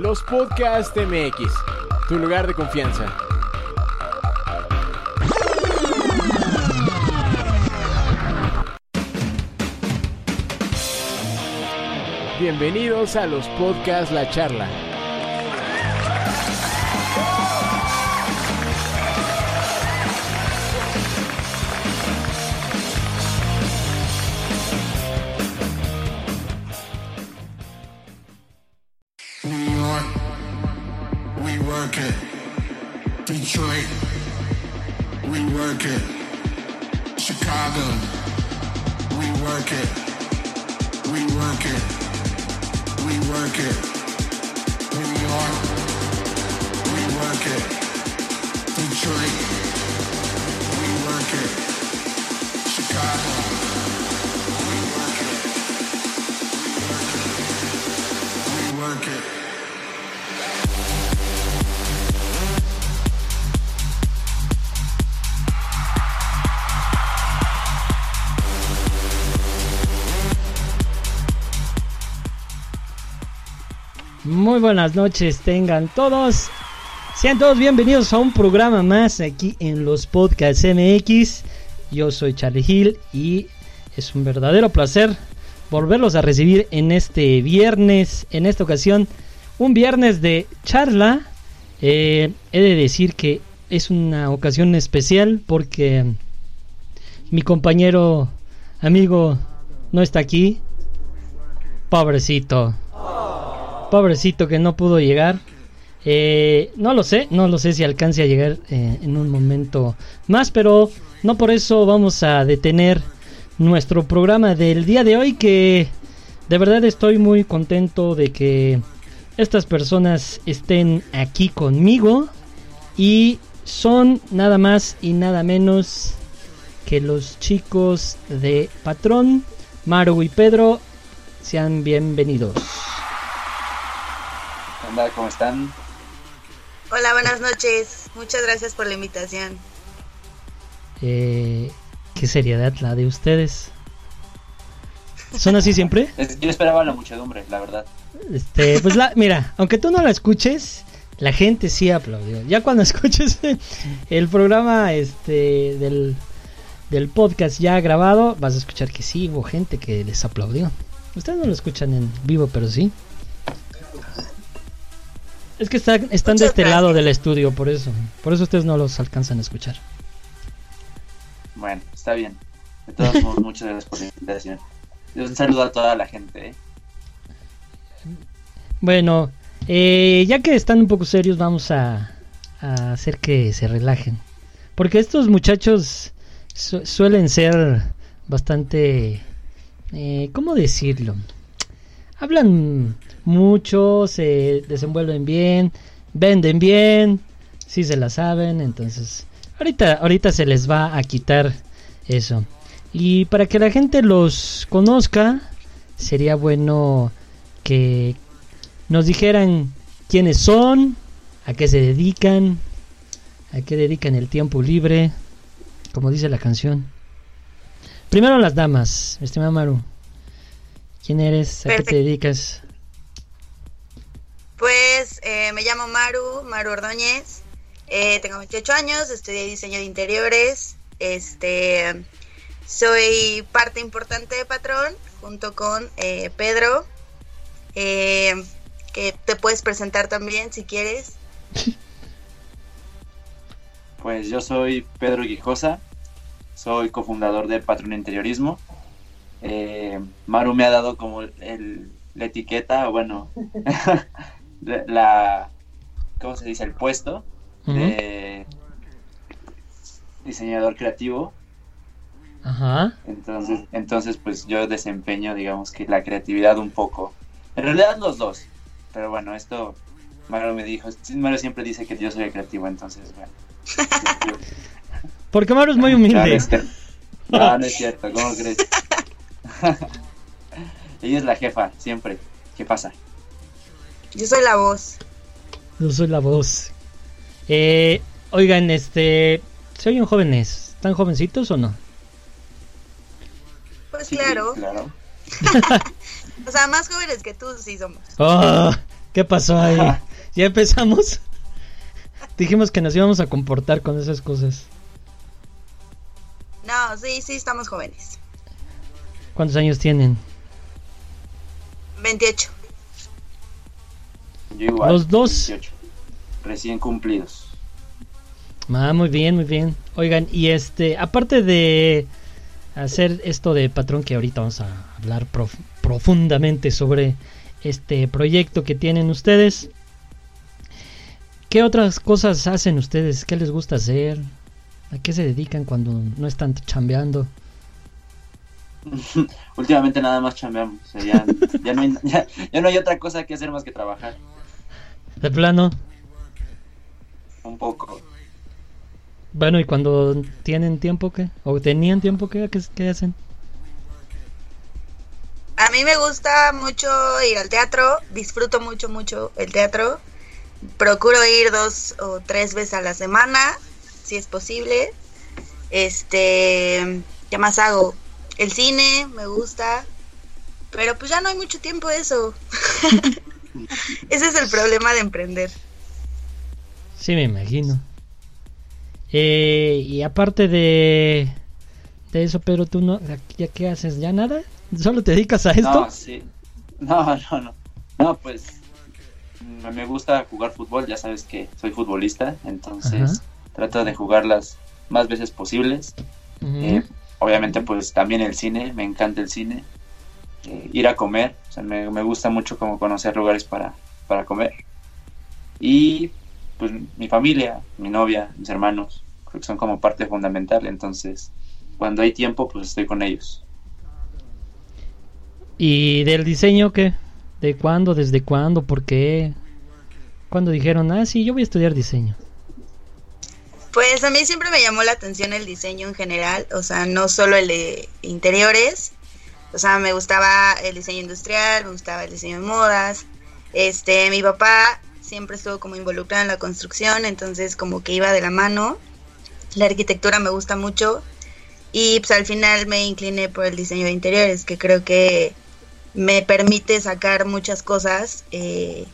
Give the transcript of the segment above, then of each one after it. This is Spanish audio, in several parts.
Los Podcast MX, tu lugar de confianza. Bienvenidos a los Podcast La Charla. Buenas noches, tengan todos. Sean todos bienvenidos a un programa más aquí en los Podcasts MX. Yo soy Charlie Hill y es un verdadero placer volverlos a recibir en este viernes, en esta ocasión, un viernes de charla. Eh, he de decir que es una ocasión especial porque mi compañero, amigo, no está aquí. Pobrecito. Pobrecito que no pudo llegar. Eh, no lo sé, no lo sé si alcance a llegar eh, en un momento más, pero no por eso vamos a detener nuestro programa del día de hoy que de verdad estoy muy contento de que estas personas estén aquí conmigo y son nada más y nada menos que los chicos de Patrón, Maru y Pedro. Sean bienvenidos. ¿Qué onda? ¿Cómo están? Hola, buenas noches. Muchas gracias por la invitación. Eh, ¿Qué seriedad la de ustedes? ¿Son así siempre? Yo esperaba la muchedumbre, la verdad. Este, pues la, mira, aunque tú no la escuches, la gente sí aplaudió. Ya cuando escuches el programa este del, del podcast ya grabado, vas a escuchar que sí hubo gente que les aplaudió. Ustedes no lo escuchan en vivo, pero sí. Es que están, están de este lado del estudio, por eso. Por eso ustedes no los alcanzan a escuchar. Bueno, está bien. De todos modos, muchas gracias por la invitación. Un saludo a toda la gente. ¿eh? Bueno, eh, ya que están un poco serios, vamos a, a hacer que se relajen. Porque estos muchachos su- suelen ser bastante... Eh, ¿Cómo decirlo? Hablan mucho, se desenvuelven bien, venden bien, sí se la saben, entonces ahorita, ahorita se les va a quitar eso. Y para que la gente los conozca, sería bueno que nos dijeran quiénes son, a qué se dedican, a qué dedican el tiempo libre, como dice la canción. Primero las damas, estimada Maru. ¿Quién eres? ¿A qué te dedicas? Pues eh, me llamo Maru, Maru Ordóñez. Eh, tengo 28 años, estudié diseño de interiores. Este, soy parte importante de Patrón junto con eh, Pedro, eh, que te puedes presentar también si quieres. Pues yo soy Pedro Guijosa, soy cofundador de Patrón Interiorismo. Eh, Maru me ha dado como el, la etiqueta, bueno, la, la- ¿cómo se dice? El puesto de diseñador creativo. Ajá. Entonces, entonces, pues yo desempeño, digamos que la creatividad un poco. En realidad los dos. Pero bueno, esto Mario me dijo. Mario siempre dice que yo soy el creativo, entonces, bueno. Porque Maru es muy no humilde. No, no es cierto, ¿cómo crees? Ella es la jefa, siempre. ¿Qué pasa? Yo soy la voz. Yo soy la voz. Eh, oigan, este. ¿Se oyen jóvenes? ¿Están jovencitos o no? Pues Sí, claro. claro. O sea, más jóvenes que tú sí somos. Ah, ¿Qué pasó ahí? ¿Ya empezamos? Dijimos que nos íbamos a comportar con esas cosas. No, sí, sí, estamos jóvenes. ¿Cuántos años tienen? 28. Yo igual. Los dos. 18, recién cumplidos. Ah, muy bien, muy bien. Oigan, y este, aparte de hacer esto de patrón que ahorita vamos a hablar prof- profundamente sobre este proyecto que tienen ustedes. ¿Qué otras cosas hacen ustedes? ¿Qué les gusta hacer? ¿A qué se dedican cuando no están chambeando? Últimamente nada más chambeamos. o sea, ya, ya no hay, ya- ya no hay otra cosa que hacer más que trabajar. De plano. Un poco. Bueno, ¿y cuando tienen tiempo qué? ¿O tenían tiempo qué? ¿Qué, qué hacen? A mí me gusta mucho ir al teatro, disfruto mucho, mucho el teatro. Procuro ir dos o tres veces a la semana, si es posible. Este, ¿qué más hago? El cine, me gusta. Pero pues ya no hay mucho tiempo de eso. Ese es el problema de emprender. Sí, me imagino. Eh, y aparte de, de eso, pero tú no, ¿ya qué haces? ¿Ya nada? ¿Solo te dedicas a esto? No, sí. No, no, no. No, pues me gusta jugar fútbol, ya sabes que soy futbolista, entonces Ajá. trato de jugar las más veces posibles. Eh, obviamente pues también el cine, me encanta el cine. Eh, ir a comer, o sea, me, me gusta mucho como conocer lugares para, para comer. Y pues mi familia, mi novia, mis hermanos, creo que son como parte fundamental, entonces cuando hay tiempo pues estoy con ellos. ¿Y del diseño qué? ¿De cuándo? ¿Desde cuándo? ¿Por qué? ¿Cuándo dijeron, ah, sí, yo voy a estudiar diseño? Pues a mí siempre me llamó la atención el diseño en general, o sea, no solo el de interiores, o sea, me gustaba el diseño industrial, me gustaba el diseño de modas. Este, mi papá siempre estuvo como involucrado en la construcción, entonces como que iba de la mano. La arquitectura me gusta mucho y pues al final me incliné por el diseño de interiores, que creo que me permite sacar muchas cosas eh,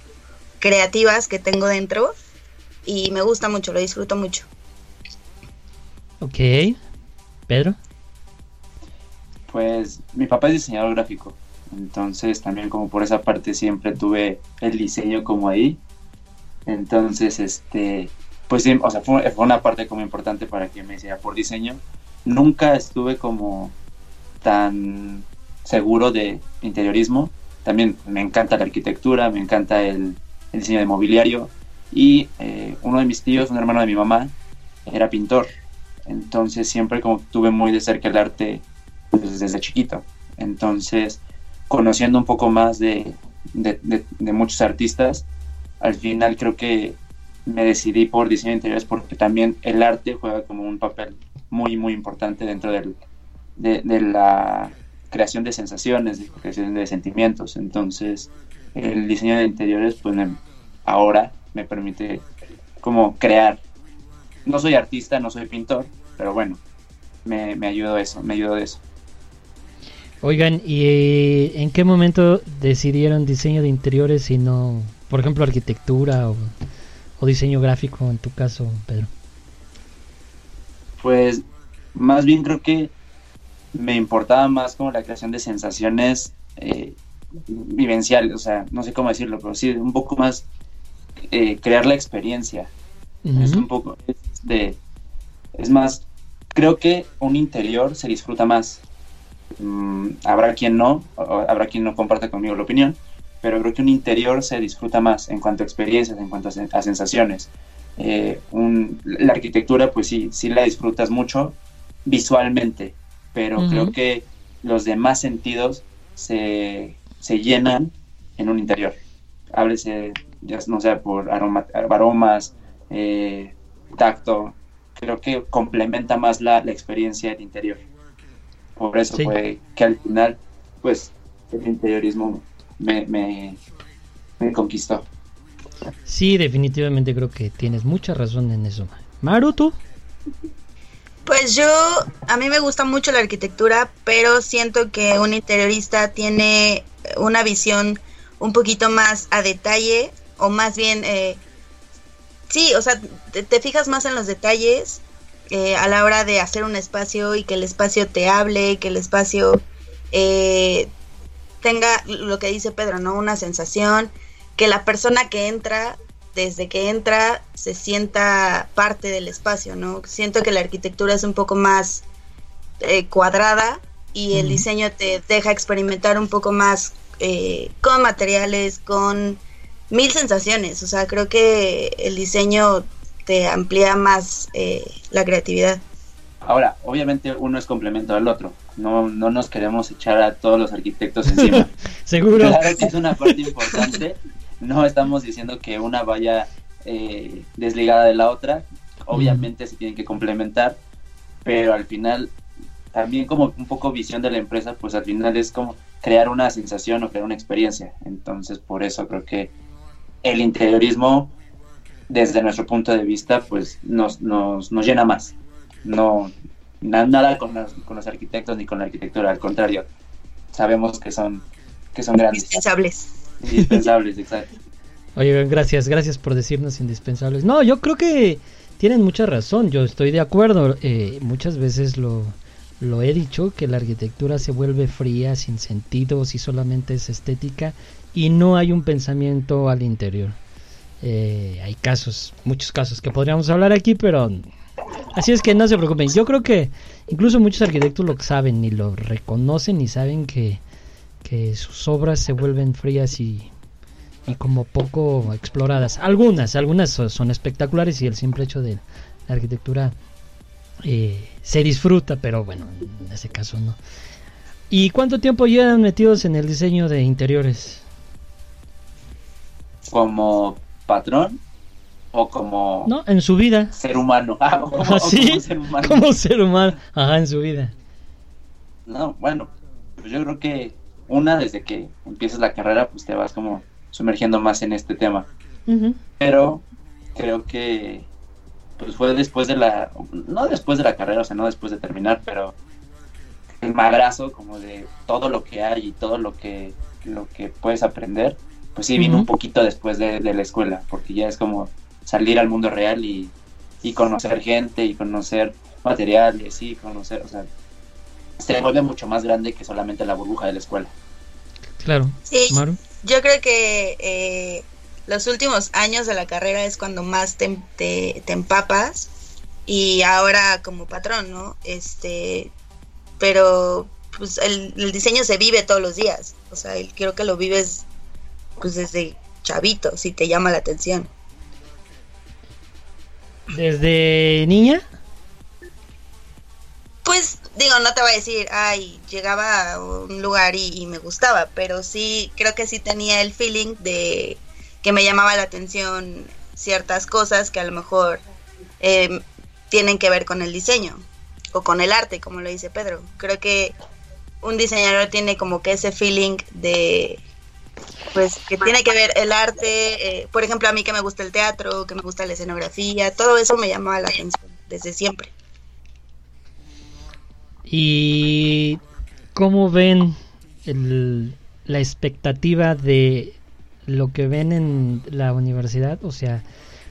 creativas que tengo dentro y me gusta mucho, lo disfruto mucho. Ok. ¿Pedro? Pues mi papá es diseñador gráfico, entonces también como por esa parte siempre tuve el diseño como ahí. Entonces, este, pues sí, o sea, fue, fue una parte como importante para que me hiciera por diseño. Nunca estuve como tan seguro de interiorismo. También me encanta la arquitectura, me encanta el, el diseño de mobiliario. Y eh, uno de mis tíos, un hermano de mi mamá, era pintor. Entonces siempre como tuve muy de cerca el arte pues, desde chiquito. Entonces, conociendo un poco más de, muchos artistas, al final creo que me decidí por diseño de interiores porque también el arte juega como un papel muy, muy importante dentro del, de, la creación de sensaciones, de creación de sentimientos. Entonces, el diseño de interiores, pues ahora me permite como crear. No soy artista, no soy pintor, pero bueno, me, me ayudó eso, me ayudó eso. Oigan, ¿y en qué momento decidieron diseño de interiores y no, por ejemplo, arquitectura o, o diseño gráfico en tu caso, Pedro? Pues más bien creo que me importaba más como la creación de sensaciones eh, vivenciales, o sea, no sé cómo decirlo, pero sí, un poco más eh, crear la experiencia. Uh -huh. Es un poco es de, es más, creo que un interior se disfruta más. Mm, habrá quien no, habrá quien no comparte conmigo la opinión, pero creo que un interior se disfruta más en cuanto a experiencias, en cuanto a, a sensaciones. Eh, un, la arquitectura, pues sí, sí la disfrutas mucho visualmente, pero uh -huh. creo que los demás sentidos se, se, llenan en un interior. Háblese, ya no sé, por aroma, aromas, eh, tacto, creo que complementa más la, la experiencia del interior. Por eso sí. fue que al final, pues, el interiorismo me, me, me conquistó. Sí, definitivamente creo que tienes mucha razón en eso. Maru, ¿tú? Pues yo, a mí me gusta mucho la arquitectura, pero siento que un interiorista tiene una visión un poquito más a detalle o más bien, eh, sí, o sea, te, te fijas más en los detalles eh, a la hora de hacer un espacio y que el espacio te hable, que el espacio eh, tenga lo que dice Pedro, ¿no? Una sensación, que la persona que entra, desde que entra, se sienta parte del espacio, ¿no? Siento que la arquitectura es un poco más eh, cuadrada y el diseño te deja experimentar un poco más eh, con materiales, con mil sensaciones. O sea, creo que el diseño te amplía más eh, la creatividad. Ahora, obviamente uno es complemento al otro. No, no nos queremos echar a todos los arquitectos encima. Seguro. Claro que es una parte importante. No estamos diciendo que una vaya eh, desligada de la otra. Obviamente se tienen que complementar, pero al final, también como un poco visión de la empresa, pues al final es como crear una sensación o crear una experiencia. Entonces, por eso creo que el interiorismo, desde nuestro punto de vista, pues nos, nos, nos llena más. No, na- nada con los, con los arquitectos ni con la arquitectura, al contrario, sabemos que son, que son grandes, Indispensables. indispensables, exacto. Oye, gracias, gracias por decirnos indispensables. No, yo creo que tienen mucha razón, yo estoy de acuerdo. eh, muchas veces lo, lo he dicho, que la arquitectura se vuelve fría, sin sentido, si solamente es estética y no hay un pensamiento al interior. Eh, hay casos, muchos casos que podríamos hablar aquí, pero así es que no se preocupen. Yo creo que incluso muchos arquitectos lo saben y lo reconocen y saben que, que sus obras se vuelven frías y, y como poco exploradas. Algunas, algunas so- son espectaculares y el simple hecho de la arquitectura eh, se disfruta, pero bueno, en ese caso no. ¿Y cuánto tiempo llevan metidos en el diseño de interiores? Como patrón o como ¿No? En su vida. ser humano. Ah, o como- o ¿Sí? como ser humano. Como ser humano. Ajá, en su vida. No, bueno, pues yo creo que una, desde que empiezas la carrera, pues te vas como sumergiendo más en este tema. Pero creo que pues fue después de la, no después de la carrera, o sea, no después de terminar, pero el madrazo como de todo lo que hay y todo lo que, lo que puedes aprender, pues sí vino un poquito después de, de la escuela, porque ya es como salir al mundo real y, y conocer gente y conocer materiales y conocer, o sea, se vuelve mucho más grande que solamente la burbuja de la escuela. Claro. Sí, Maru. yo creo que eh, los últimos años de la carrera es cuando más te, te- te empapas y ahora como patrón, ¿no? Este, pero pues el, el diseño se vive todos los días, o sea, el- creo que lo vives pues desde chavito, si te llama la atención. Desde niña. Pues digo, no te voy a decir, ay, llegaba a un lugar y, y me gustaba, pero sí, creo que sí tenía el feeling de que me llamaba la atención ciertas cosas que a lo mejor eh, tienen que ver con el diseño o con el arte, como lo dice Pedro. Creo que un diseñador tiene como que ese feeling de, pues, que tiene que ver el arte, eh, por ejemplo, a mí que me gusta el teatro, que me gusta la escenografía, todo eso me llamaba la atención desde siempre. ¿Y cómo ven el- la expectativa de lo que ven en la universidad? O sea,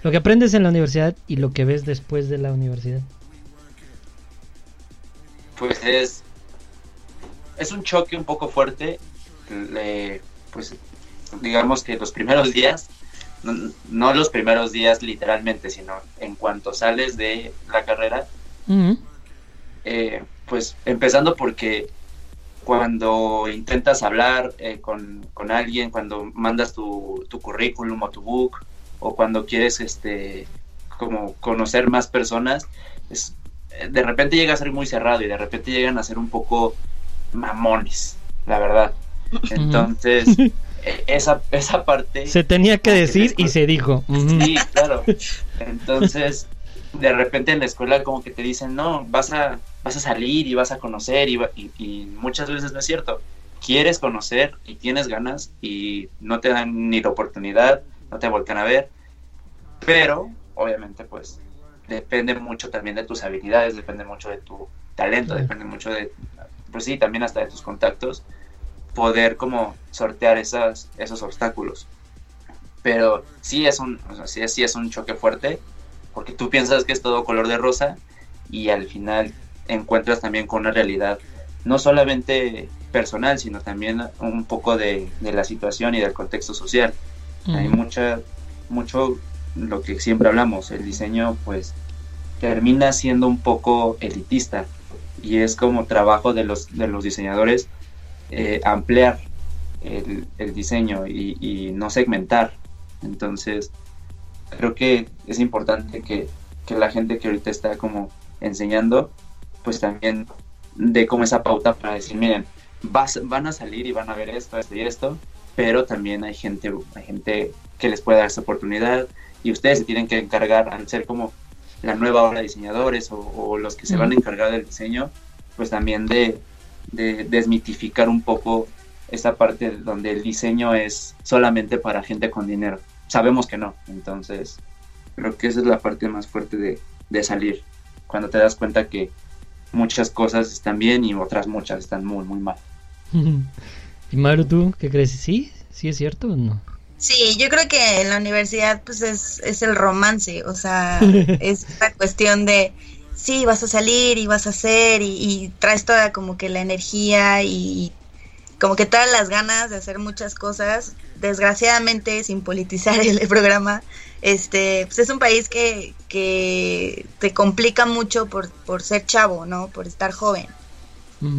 lo que aprendes en la universidad y lo que ves después de la universidad. pues es es un choque un poco fuerte le- pues digamos que los primeros días no, no los primeros días literalmente sino en cuanto sales de la carrera eh, pues empezando porque cuando intentas hablar eh, con, con alguien cuando mandas tu, tu currículum o tu book o cuando quieres este como conocer más personas es, eh, de repente llega a ser muy cerrado y de repente llegan a ser un poco mamones la verdad entonces esa, esa parte Se tenía que decir y se dijo. Sí, claro. Entonces, de repente en la escuela como que te dicen, no, vas a, vas a salir y vas a conocer y, va- y, y muchas veces no es cierto. Quieres conocer y tienes ganas y no te dan ni la oportunidad, no te voltean a ver, pero obviamente pues depende mucho también de tus habilidades, depende mucho de tu talento, depende mucho de, pues sí, también hasta de tus contactos. Poder como sortear esas, esos obstáculos. Pero sí es un, o sea, sí, sí es un choque fuerte, porque tú piensas que es todo color de rosa y al final encuentras también con una realidad no solamente personal, sino también un poco de, de la situación y del contexto social. Hay mucha, mucho lo que siempre hablamos, el diseño pues termina siendo un poco elitista y es como trabajo de los, de los diseñadores eh, ampliar el, el diseño y, y no segmentar. Entonces, creo que es importante que, que la gente que ahorita está como enseñando, pues también dé como esa pauta para decir, miren, vas, van a salir y van a ver esto, esto y esto, pero también hay gente, hay gente que les puede dar esa oportunidad y ustedes se tienen que encargar al ser como la nueva ola de diseñadores o, o los que se van a encargar del diseño, pues también de, de desmitificar un poco esa parte donde el diseño es solamente para gente con dinero. Sabemos que no, entonces creo que esa es la parte más fuerte de, de salir, cuando te das cuenta que muchas cosas están bien y otras muchas están muy, muy mal. ¿Y Maru, tú qué crees? ¿Sí? ¿Sí es cierto o no? Sí, yo creo que en la universidad pues es, es el romance, o sea, es esta cuestión de sí, vas a salir y vas a hacer y, y traes toda como que la energía y como que todas las ganas de hacer muchas cosas. Desgraciadamente, sin politizar el, el programa, este, pues es un país que, que te complica mucho por, por ser chavo, ¿no? Por estar joven.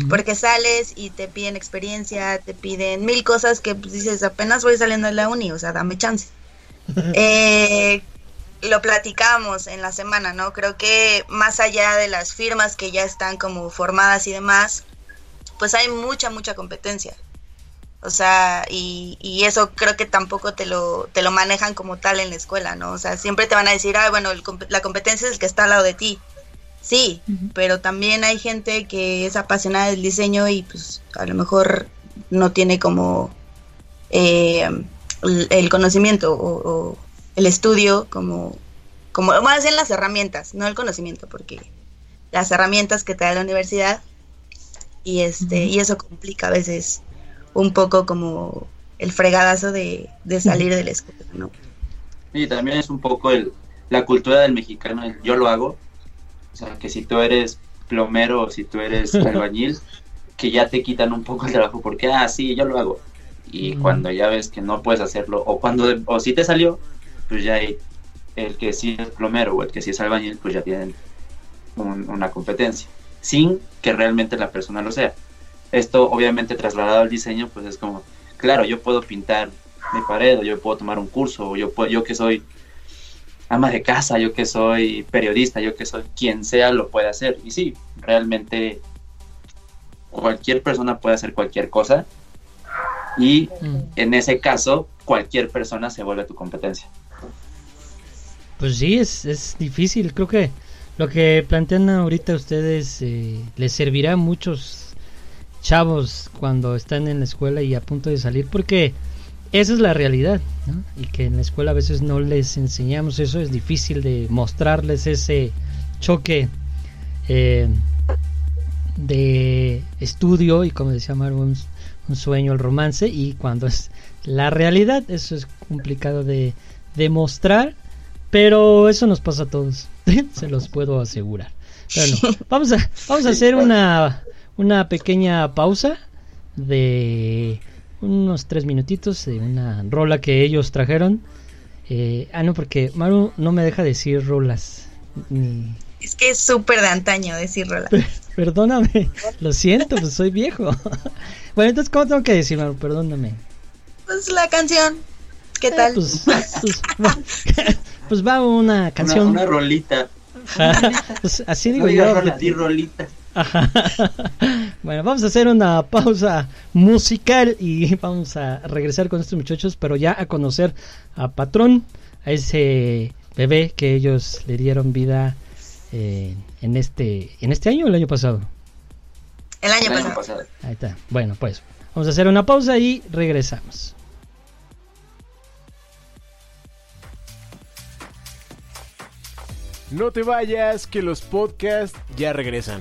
Porque sales y te piden experiencia, te piden mil cosas que pues, dices, apenas voy saliendo de la uni, o sea, dame chance. Eh, lo platicamos en la semana, ¿no? Creo que más allá de las firmas que ya están como formadas y demás, pues hay mucha, mucha competencia. O sea, y, y eso creo que tampoco te lo, te lo manejan como tal en la escuela, ¿no? O sea, siempre te van a decir, ah, bueno, el la competencia es el que está al lado de ti. Sí, pero también hay gente que es apasionada del diseño y pues a lo mejor no tiene como eh, el, el conocimiento o, o el estudio como, como más bien las herramientas, no el conocimiento, porque las herramientas que te da la universidad y este y eso complica a veces un poco como el fregadazo de, de salir de la escuela, ¿no? Y también es un poco el, la cultura del mexicano, el yo lo hago. O sea, que si tú eres plomero o si tú eres albañil, que ya te quitan un poco el trabajo porque, ah, sí, yo lo hago. Y cuando ya ves que no puedes hacerlo, o cuando, o si te salió, pues ya hay el que sí es plomero o el que sí es albañil, pues ya tienen un- una competencia, sin que realmente la persona lo sea. Esto obviamente trasladado al diseño, pues es como, claro, yo puedo pintar mi pared, o yo puedo tomar un curso, o yo, puedo, yo que soy ama de casa, yo que soy periodista, yo que soy quien sea, lo puede hacer. Y sí, realmente cualquier persona puede hacer cualquier cosa. Y Mm. en ese caso, cualquier persona se vuelve tu competencia. Pues sí, es, es difícil. Creo que lo que plantean ahorita ustedes eh, les servirá a muchos chavos cuando están en la escuela y a punto de salir, porque esa es la realidad, ¿no? Y que en la escuela a veces no les enseñamos eso, es difícil de mostrarles ese choque eh, de estudio y como decía Maru, un, un sueño, el romance, y cuando es la realidad, eso es complicado de demostrar. Pero eso nos pasa a todos, se los puedo asegurar. Pero no, vamos a, vamos a hacer una, una pequeña pausa de unos tres minutitos de una rola que ellos trajeron. Eh, ah, no, porque Maru no me deja decir rolas. Ni- Es que es súper de antaño decir rola. Perdóname, lo siento, pues soy viejo. bueno, entonces, ¿cómo tengo que decir, Maru? Perdóname. Pues la canción, ¿qué Eh, tal? pues, pues, pues va una Una, canción. una rolita. Pues así digo No yo. rola, di rolita. Ajá. Bueno, vamos a hacer una pausa musical y vamos a regresar con estos muchachos, pero ya a conocer a Patrón, a ese bebé que ellos le dieron vida eh, en este en este año o el año pasado. El año El año pasado. pasado. Ahí está. Bueno, pues vamos a hacer una pausa y regresamos. No te vayas, que los podcasts ya regresan.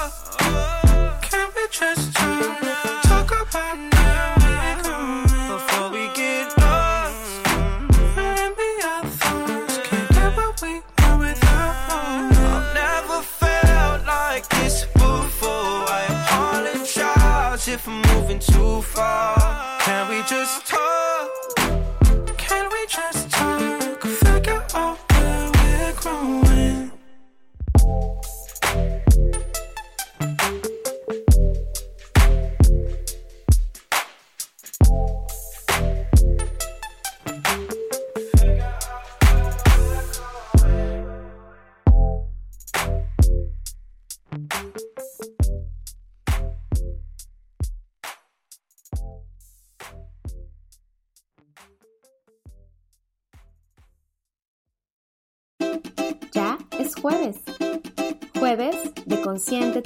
just to talk about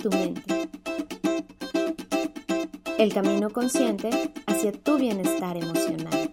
tu mente. El camino consciente hacia tu bienestar emocional.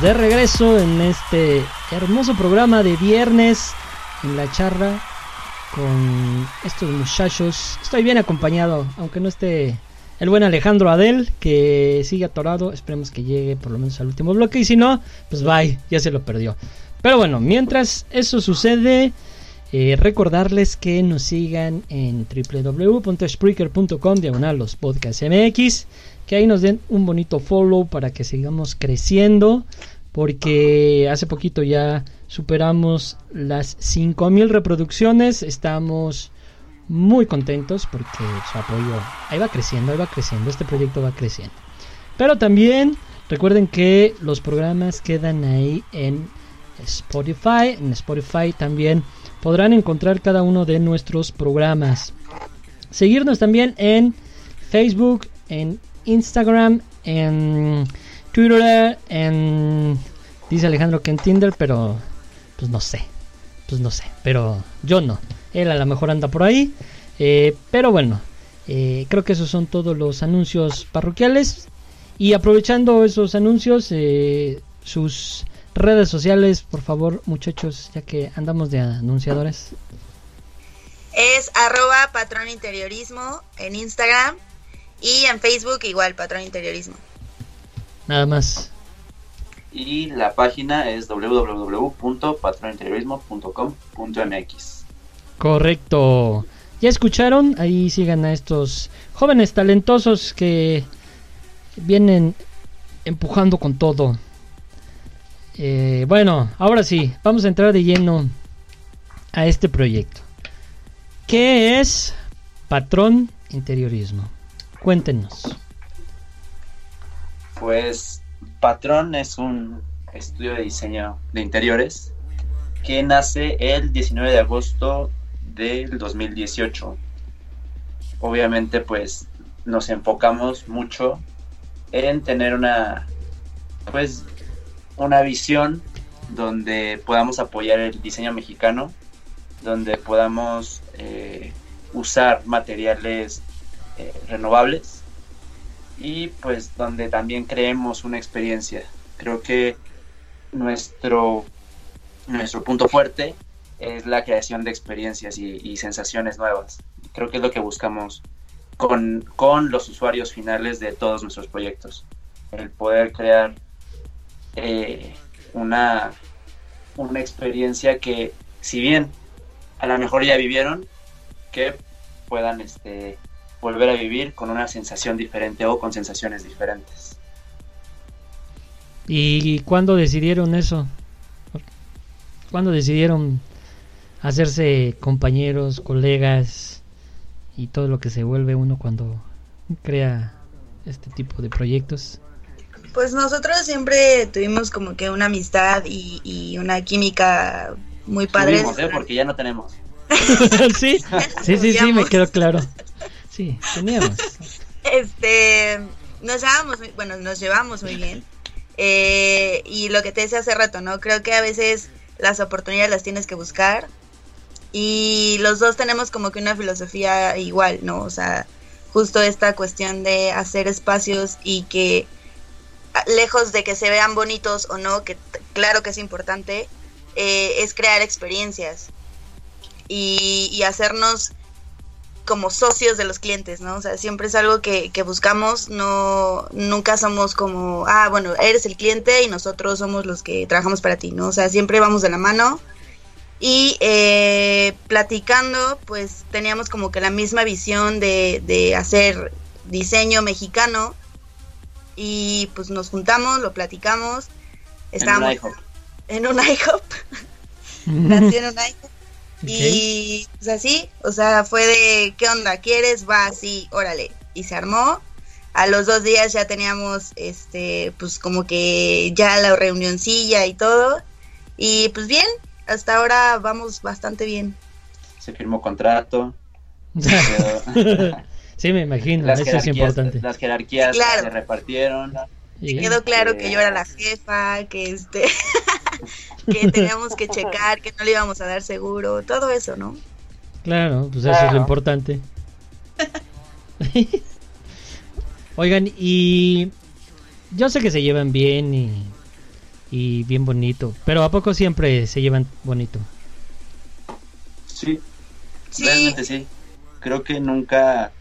De regreso en este hermoso programa de viernes en la charla con estos muchachos. Estoy bien acompañado, aunque no esté el buen Alejandro Adel, que sigue atorado. Esperemos que llegue por lo menos al último bloque. Y si no, pues bye, ya se lo perdió. Pero bueno, mientras eso sucede, eh, recordarles que nos sigan en www.spreaker.com diagonal los podcasts MX. Que ahí nos den un bonito follow para que sigamos creciendo. Porque hace poquito ya superamos las 5000 reproducciones. Estamos muy contentos porque su apoyo ahí va creciendo, ahí va creciendo. Este proyecto va creciendo. Pero también recuerden que los programas quedan ahí en Spotify. En Spotify también podrán encontrar cada uno de nuestros programas. Seguirnos también en Facebook, en Instagram, en Twitter, en... Dice Alejandro que en Tinder, pero pues no sé. Pues no sé, pero yo no. Él a lo mejor anda por ahí. Eh, pero bueno, eh, creo que esos son todos los anuncios parroquiales. Y aprovechando esos anuncios, eh, sus redes sociales, por favor, muchachos, ya que andamos de anunciadores. Es arroba patrón interiorismo en Instagram y en Facebook igual patrón interiorismo. Nada más. Y la página es www.patroninteriorismo.com.mx. Correcto. ¿Ya escucharon? Ahí sigan a estos jóvenes talentosos que vienen empujando con todo. Eh, bueno, ahora sí, vamos a entrar de lleno a este proyecto. ¿Qué es patrón interiorismo? Cuéntenos. Pues Patrón es un estudio de diseño de interiores que nace el 19 de agosto del 2018. Obviamente pues nos enfocamos mucho en tener una pues una visión donde podamos apoyar el diseño mexicano, donde podamos eh, usar materiales eh, renovables y pues donde también creemos una experiencia. Creo que nuestro, nuestro punto fuerte es la creación de experiencias y, sensaciones nuevas. Creo que es lo que buscamos con, con, los usuarios finales de todos nuestros proyectos. El poder crear eh, una, una experiencia que, si bien a lo mejor ya vivieron, que puedan este, volver a vivir con una sensación diferente o con sensaciones diferentes. ¿Y cuándo decidieron eso? ¿Cuándo decidieron hacerse compañeros, colegas y todo lo que se vuelve uno cuando crea este tipo de proyectos? Pues nosotros siempre tuvimos como que una amistad y, y una química muy padre. ¿eh? Porque ya no tenemos. sí, sí, sí, sí, me quedó claro. Sí, teníamos. Este, nos llevamos, bueno, nos llevamos muy bien. Eh, y lo que te decía hace rato, ¿no? Creo que a veces las oportunidades las tienes que buscar. Y los dos tenemos como que una filosofía igual, ¿no? O sea, justo esta cuestión de hacer espacios y que lejos de que se vean bonitos o no, que claro que es importante, eh, es crear experiencias y, hacernos como socios de los clientes, ¿no? O sea, siempre es algo que, que, buscamos, no, nunca somos como, ah, bueno, eres el cliente y nosotros somos los que trabajamos para ti, ¿no? O sea, siempre vamos de la mano y eh, platicando, pues teníamos como que la misma visión de, de hacer diseño mexicano y pues nos juntamos, lo platicamos. Estábamos en un IHOP. Nací en un IHOP. Okay. Y pues así, o sea, fue de, ¿qué onda? ¿Quieres? Va así, órale. Y se armó. A los dos días ya teníamos, este, pues como que ya la reunioncilla y todo. Y pues bien, hasta ahora vamos bastante bien. Se firmó contrato. Sí, me imagino, las eso es importante. Las jerarquías claro. se repartieron. Y quedó claro eh, que yo era la jefa, que este que teníamos que checar, que no le íbamos a dar seguro, todo eso, ¿no? Claro, pues eso es lo importante. Oigan, y yo sé que se llevan bien y, y bien bonito, pero ¿a poco siempre se llevan bonito? Sí, sí. realmente sí. Creo que nunca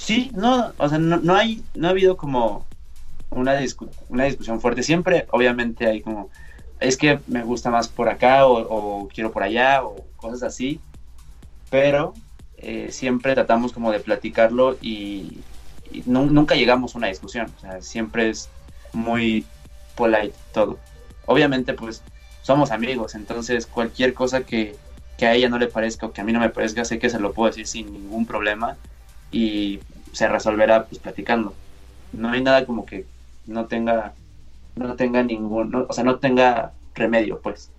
Sí, no, o sea, no, no hay, no ha habido como una, discu una discusión fuerte. Siempre, obviamente, hay como, es que me gusta más por acá o, quiero por allá o cosas así, pero eh, siempre tratamos como de platicarlo y, nunca llegamos a una discusión. O sea, siempre es muy polite todo. Obviamente, pues, somos amigos, entonces cualquier cosa que, que a ella no le parezca o que a mí no me parezca, sé que se lo puedo decir sin ningún problema y se resolverá pues platicando. No hay nada como que no tenga no tenga ningún, no, o sea, no tenga remedio, pues.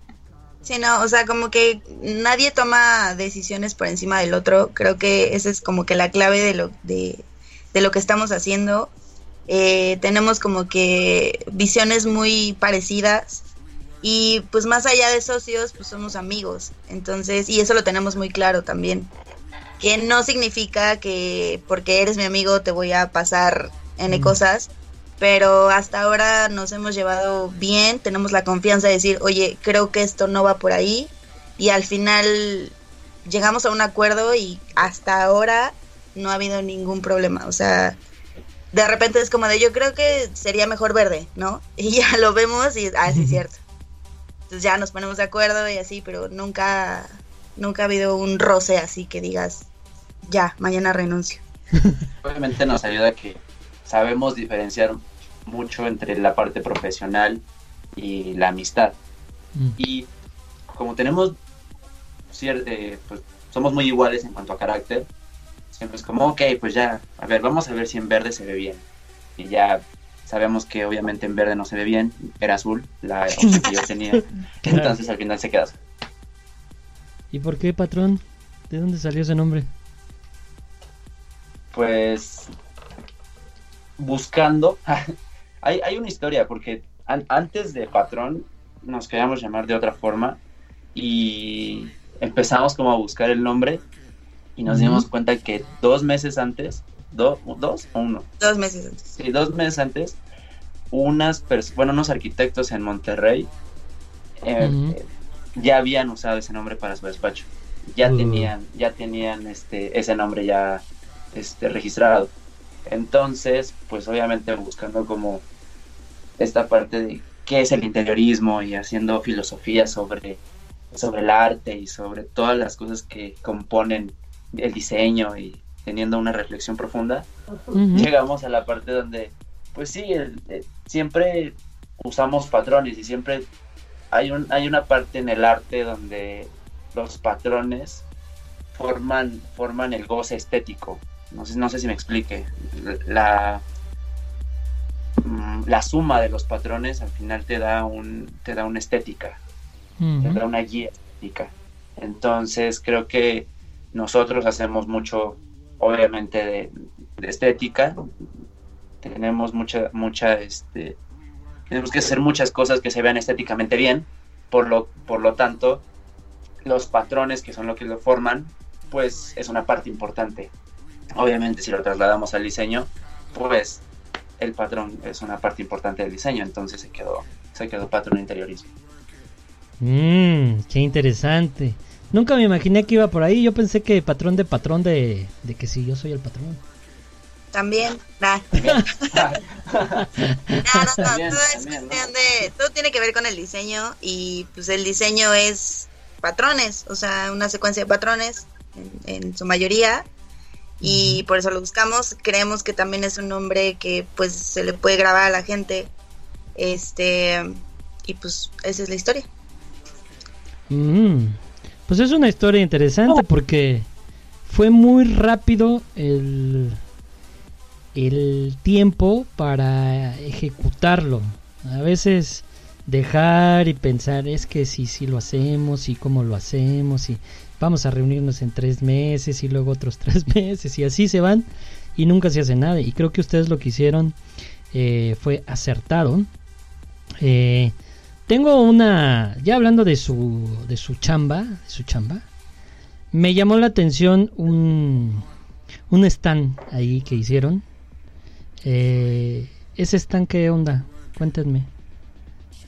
Sí, no, o sea, como que nadie toma decisiones por encima del otro. Creo que esa es como que la clave de lo de, de lo que estamos haciendo. Eh, tenemos como que visiones muy parecidas y pues más allá de socios, pues somos amigos. Entonces, y eso lo tenemos muy claro también que no significa que porque eres mi amigo te voy a pasar N cosas, pero hasta ahora nos hemos llevado bien, tenemos la confianza de decir, oye, creo que esto no va por ahí, y al final llegamos a un acuerdo y hasta ahora no ha habido ningún problema, o sea, de repente es como de yo creo que sería mejor verde, ¿no? Y ya lo vemos y ah, sí es cierto. Entonces ya nos ponemos de acuerdo y así, pero nunca nunca ha habido un roce así que digas, ya, mañana renuncio. Obviamente nos ayuda que sabemos diferenciar mucho entre la parte profesional y la amistad. Mm. Y como tenemos eh, pues somos muy iguales en cuanto a carácter, siempre es como, ok, pues ya, a ver, vamos a ver si en verde se ve bien. Y ya sabemos que obviamente en verde no se ve bien, era azul, la opción que yo tenía. Entonces al final se queda azul. ¿Y por qué, patrón? ¿De dónde salió ese nombre? Pues buscando, hay, hay una historia, porque an- antes de patrón nos queríamos llamar de otra forma y empezamos como a buscar el nombre y nos dimos cuenta que dos meses antes, do- dos o uno, Dos meses antes. sí, dos meses antes, unas pers- bueno, unos arquitectos en Monterrey eh, ya habían usado ese nombre para su despacho. Ya Uh. tenían, ya tenían este, ese nombre ya este, registrado. Entonces, pues obviamente buscando como esta parte de qué es el interiorismo y haciendo filosofía sobre, sobre el arte y sobre todas las cosas que componen el diseño y teniendo una reflexión profunda, llegamos a la parte donde, pues sí, el- eh, siempre usamos patrones y siempre hay, un, hay una parte en el arte donde los patrones forman, forman el goce estético. No sé, no sé si me explique. La, la suma de los patrones al final te da, un, te da una estética Ujú. tendrá una guía estética. Entonces creo que nosotros hacemos mucho, obviamente, de, de estética. Tenemos mucha, mucha, este, tenemos que hacer muchas cosas que se vean estéticamente bien. Por lo, por lo tanto, los patrones que son lo que lo forman, pues es una parte importante. Obviamente, si lo trasladamos al diseño, pues el patrón es una parte importante del diseño. Entonces se quedó, se quedó patrón interiorismo. Mmm, qué interesante. Nunca me imaginé que iba por ahí. Yo pensé que patrón de patrón de, de que sí, yo soy el patrón. También, nah. No, no, no, También, todo es también, cuestión ¿no? de, todo tiene que ver con el diseño y pues el diseño es patrones, o sea, una secuencia de patrones en, en su mayoría y por eso lo buscamos. Creemos que también es un nombre que pues se le puede grabar a la gente, este y pues esa es la historia. Mm, Pues es una historia interesante porque fue muy rápido el, el tiempo para ejecutarlo. A veces dejar y pensar es que si sí lo hacemos y cómo lo hacemos y vamos a reunirnos en tres meses y luego otros tres meses y así se van y nunca se hace nada. Y creo que ustedes lo que hicieron eh, fue acertado. Eh, tengo una, ya hablando de su, de su chamba, de su chamba, me llamó la atención un, un stand ahí que hicieron. Eh, ese stand qué onda, cuéntenme.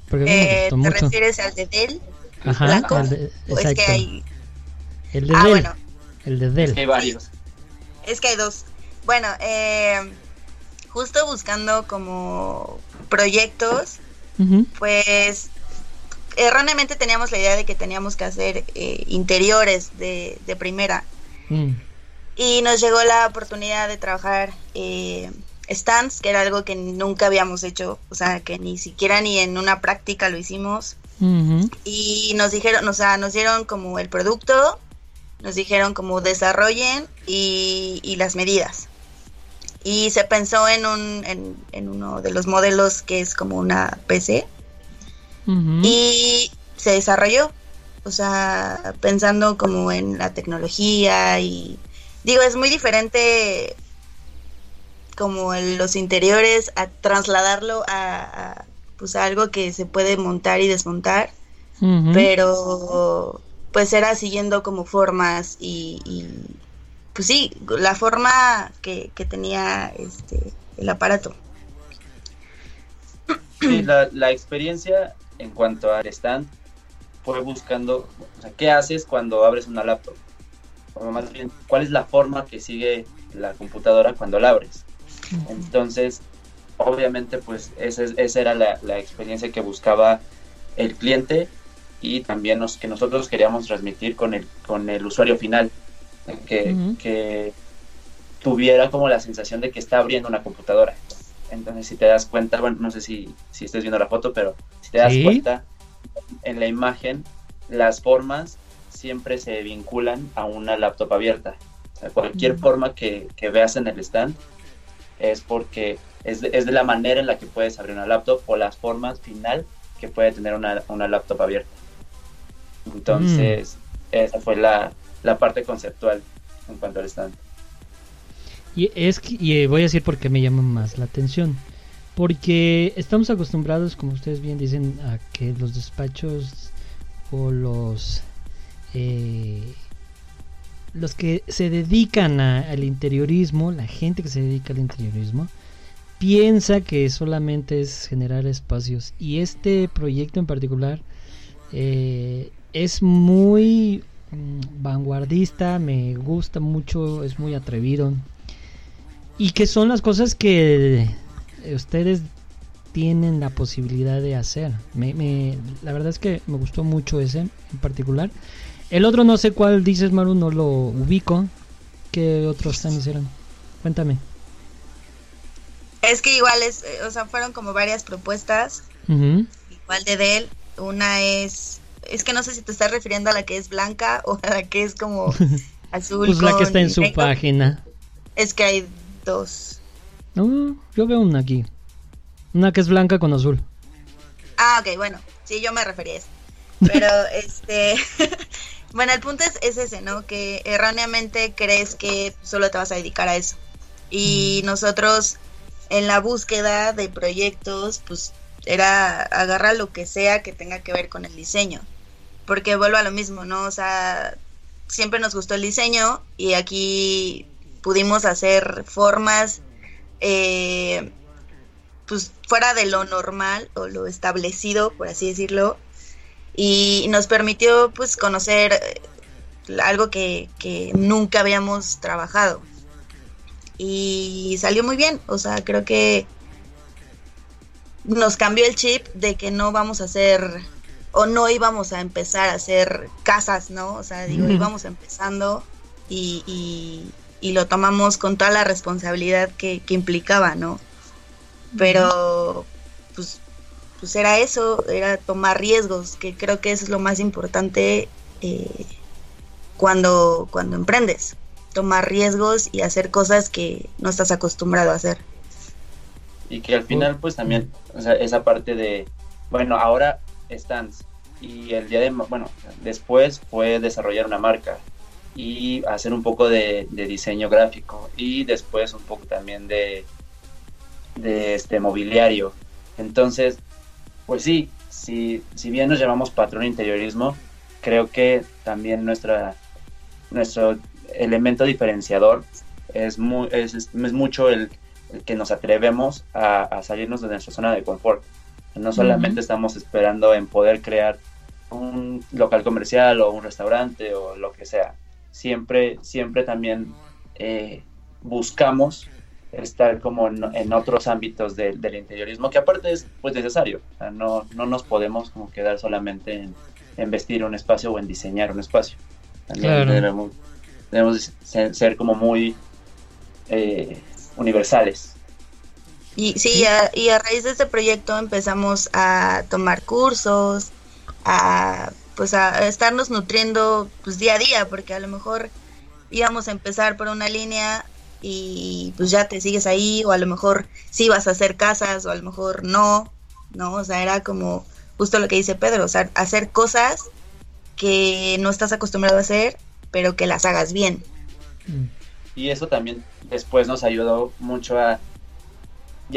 Porque me gustó ¿Te mucho. refieres al de Dell? Ajá, blanco? el de- ¿O es exacto. que hay El de Ah, Dell, bueno. el de Dell. Es que hay varios. Es que hay dos. Bueno, eh, justo buscando como proyectos, pues erróneamente teníamos la idea de que teníamos que hacer eh, interiores de, de primera. mm, Y nos llegó la oportunidad de trabajar eh, stands, que era algo que nunca habíamos hecho, o sea, que ni siquiera ni en una práctica lo hicimos. Y nos dijeron, o sea, nos dieron como el producto, nos dijeron como desarrollen y, y las medidas. Y se pensó en, un, en, en uno de los modelos que es como una PC y se desarrolló, o sea, pensando como en la tecnología y digo, es muy diferente como en los interiores a trasladarlo a, a, pues a algo que se puede montar y desmontar. Pero pues era siguiendo como formas y, y, pues sí, la forma que, que tenía este el aparato. Sí, la, la experiencia en cuanto al stand fue buscando, o sea, ¿qué haces cuando abres una laptop? O más bien, ¿cuál es la forma que sigue la computadora cuando la abres? Entonces, obviamente, pues esa, es- esa era la, la experiencia que buscaba el cliente y también nos, que nosotros queríamos transmitir con el, con el usuario final, que, que tuviera como la sensación de que está abriendo una computadora. Entonces, si te das cuenta, bueno, no sé si, si estés viendo la foto, pero si te das Sí. cuenta, en la imagen, las formas siempre se vinculan a una laptop abierta. O sea, cualquier forma que, que veas en el stand es porque es de, es de la manera en la que puedes abrir una laptop o las formas final que puede tener una, una laptop abierta. Entonces, esa fue la, la parte conceptual en cuanto al stand. Y es que, y eh, voy a decir por qué me llama más la atención. Porque estamos acostumbrados, como ustedes bien dicen, a que los despachos o los eh, los que se dedican al interiorismo, la gente que se dedica al interiorismo, piensa que solamente es generar espacios. Y este proyecto en particular eh, es muy mm, vanguardista, me gusta mucho, es muy atrevido. Y que son las cosas que eh, ustedes tienen la posibilidad de hacer. Me, me- la verdad es que me gustó mucho ese en particular. El otro no sé cuál dices, Maru, no lo ubico. ¿Qué otros están hicieron? Cuéntame. Es que igual es, eh, o sea, fueron como varias propuestas, igual de Dell. Una es, es que no sé si te estás refiriendo a la que es blanca o a la que es como azul. Pues la que está en su negro. página. Es que hay dos. No, yo veo una aquí. Una que es blanca con azul. Ah, ok, bueno, sí, yo me refería a eso. Pero, este, bueno, el punto es, es ese, ¿no? Que erróneamente crees que solo te vas a dedicar a eso. Y nosotros, en la búsqueda de proyectos, pues era agarrar lo que sea que tenga que ver con el diseño. Porque vuelvo a lo mismo, ¿no? O sea, siempre nos gustó el diseño y aquí pudimos hacer formas eh, pues fuera de lo normal o lo establecido, por así decirlo, y nos permitió pues conocer eh, algo que, que nunca habíamos trabajado. Y salió muy bien, o sea, creo que nos cambió el chip de que no vamos a hacer o no íbamos a empezar a hacer casas, ¿no? O sea, digo, íbamos empezando y, y- y lo tomamos con toda la responsabilidad que, que implicaba, ¿no? Pero, pues, pues era eso, era tomar riesgos, que creo que eso es lo más importante eh, cuando, cuando emprendes, tomar riesgos y hacer cosas que no estás acostumbrado a hacer. Y que al final, pues también, o sea, esa parte de, bueno, ahora stands. Y el día de, bueno, después fue desarrollar una marca y hacer un poco de, de diseño gráfico y después un poco también de, de este mobiliario. Entonces, pues sí, si, si bien nos llamamos patrón interiorismo, creo que también nuestra, nuestro elemento diferenciador es, mu- es, es- mucho el que nos atrevemos a, a salirnos de nuestra zona de confort. No solamente estamos esperando en poder crear un local comercial o un restaurante o lo que sea. Siempre, siempre también eh, buscamos estar como en, en otros ámbitos del- del interiorismo, que aparte es pues necesario. O sea, no, no nos podemos como quedar solamente en, en vestir un espacio o en diseñar un espacio. También Claro. debemos, debemos ser, ser como muy eh, universales. Y sí, a- y a raíz de este proyecto empezamos a tomar cursos, a pues a estarnos nutriendo pues día a día, porque a lo mejor íbamos a empezar por una línea y pues ya te sigues ahí, o a lo mejor sí vas a hacer casas, o a lo mejor no, ¿no? O sea, era como justo lo que dice Pedro, o sea, hacer cosas que no estás acostumbrado a hacer, pero que las hagas bien. Mm. Y eso también después nos ayudó mucho a,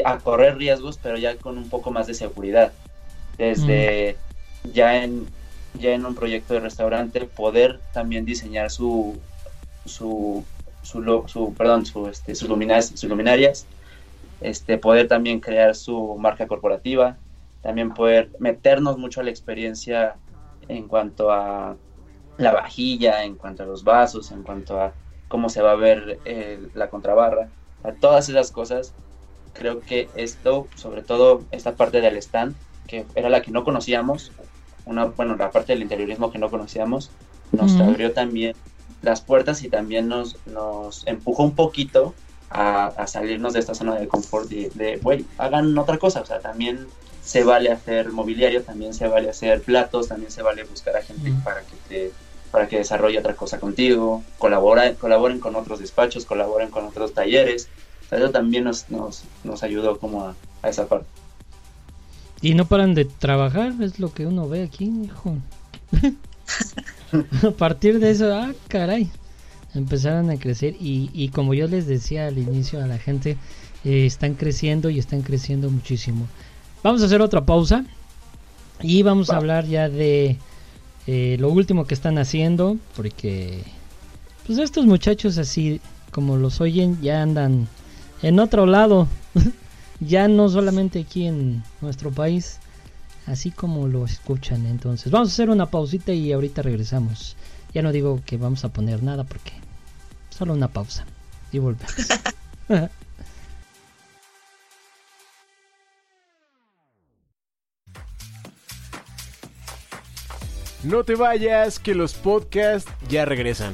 a correr riesgos, pero ya con un poco más de seguridad. Desde ya, en, ya en un proyecto de restaurante, poder también diseñar su, su, su, lo- su- perdón, su, este, sus, luminarias, sus luminarias, este, poder también crear su marca corporativa, también poder meternos mucho a la experiencia en cuanto a la vajilla, en cuanto a los vasos, en cuanto a cómo se va a ver eh, la contrabarra, a todas esas cosas. Creo que esto, sobre todo esta parte del stand, que era la que no conocíamos, una, bueno, la parte del interiorismo que no conocíamos, nos Ujú. abrió también las puertas y también nos, nos empujó un poquito a, a salirnos de esta zona de confort y de, güey, hagan otra cosa, o sea, también se vale hacer mobiliario, también se vale hacer platos, también se vale buscar a gente Mm. para que te para que desarrolle otra cosa contigo, colabora, colaboren con otros despachos, colaboren con otros talleres. O sea, eso también nos, nos, nos ayudó como a, a esa parte. Y no paran de trabajar, es lo que uno ve aquí, hijo. a partir de eso, ah, caray, empezaron a crecer y, y como yo les decía al inicio a la gente, eh, están creciendo y están creciendo muchísimo. Vamos a hacer otra pausa y vamos a hablar ya de eh, lo último que están haciendo, porque pues estos muchachos así como los oyen ya andan en otro lado, ya no solamente aquí en nuestro país, así como lo escuchan. Entonces, vamos a hacer una pausita y ahorita regresamos. Ya no digo que vamos a poner nada porque solo una pausa y volvemos. No te vayas, que los podcasts ya regresan.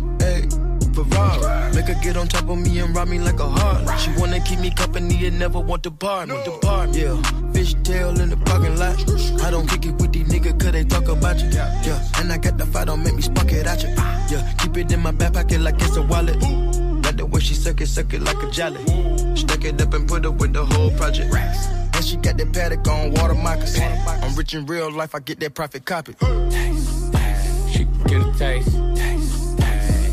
Make her get on top of me and rob me like a heart. She wanna keep me company and never want to bar me. Depart, yeah. Fish tail in the parking lot. I don't kick it with these niggas cause they talk about you. Yeah, and I got the fight, don't make me spark it at you. Yeah, keep it in my back pocket like it's a wallet. Like the way she suck it, suck it like a jelly. Stack it up and put it with the whole project. And she got that paddock on water moccasin. I'm rich in real life, I get that profit copy. She can get a taste. taste, taste.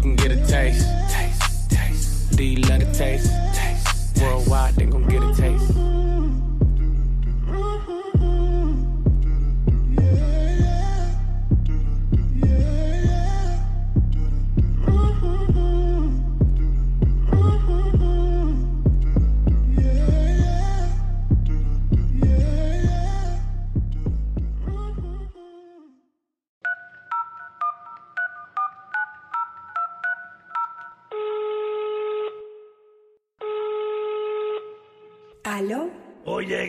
She can get a taste. Taste, Do you love the taste? Worldwide, they gon' get a taste.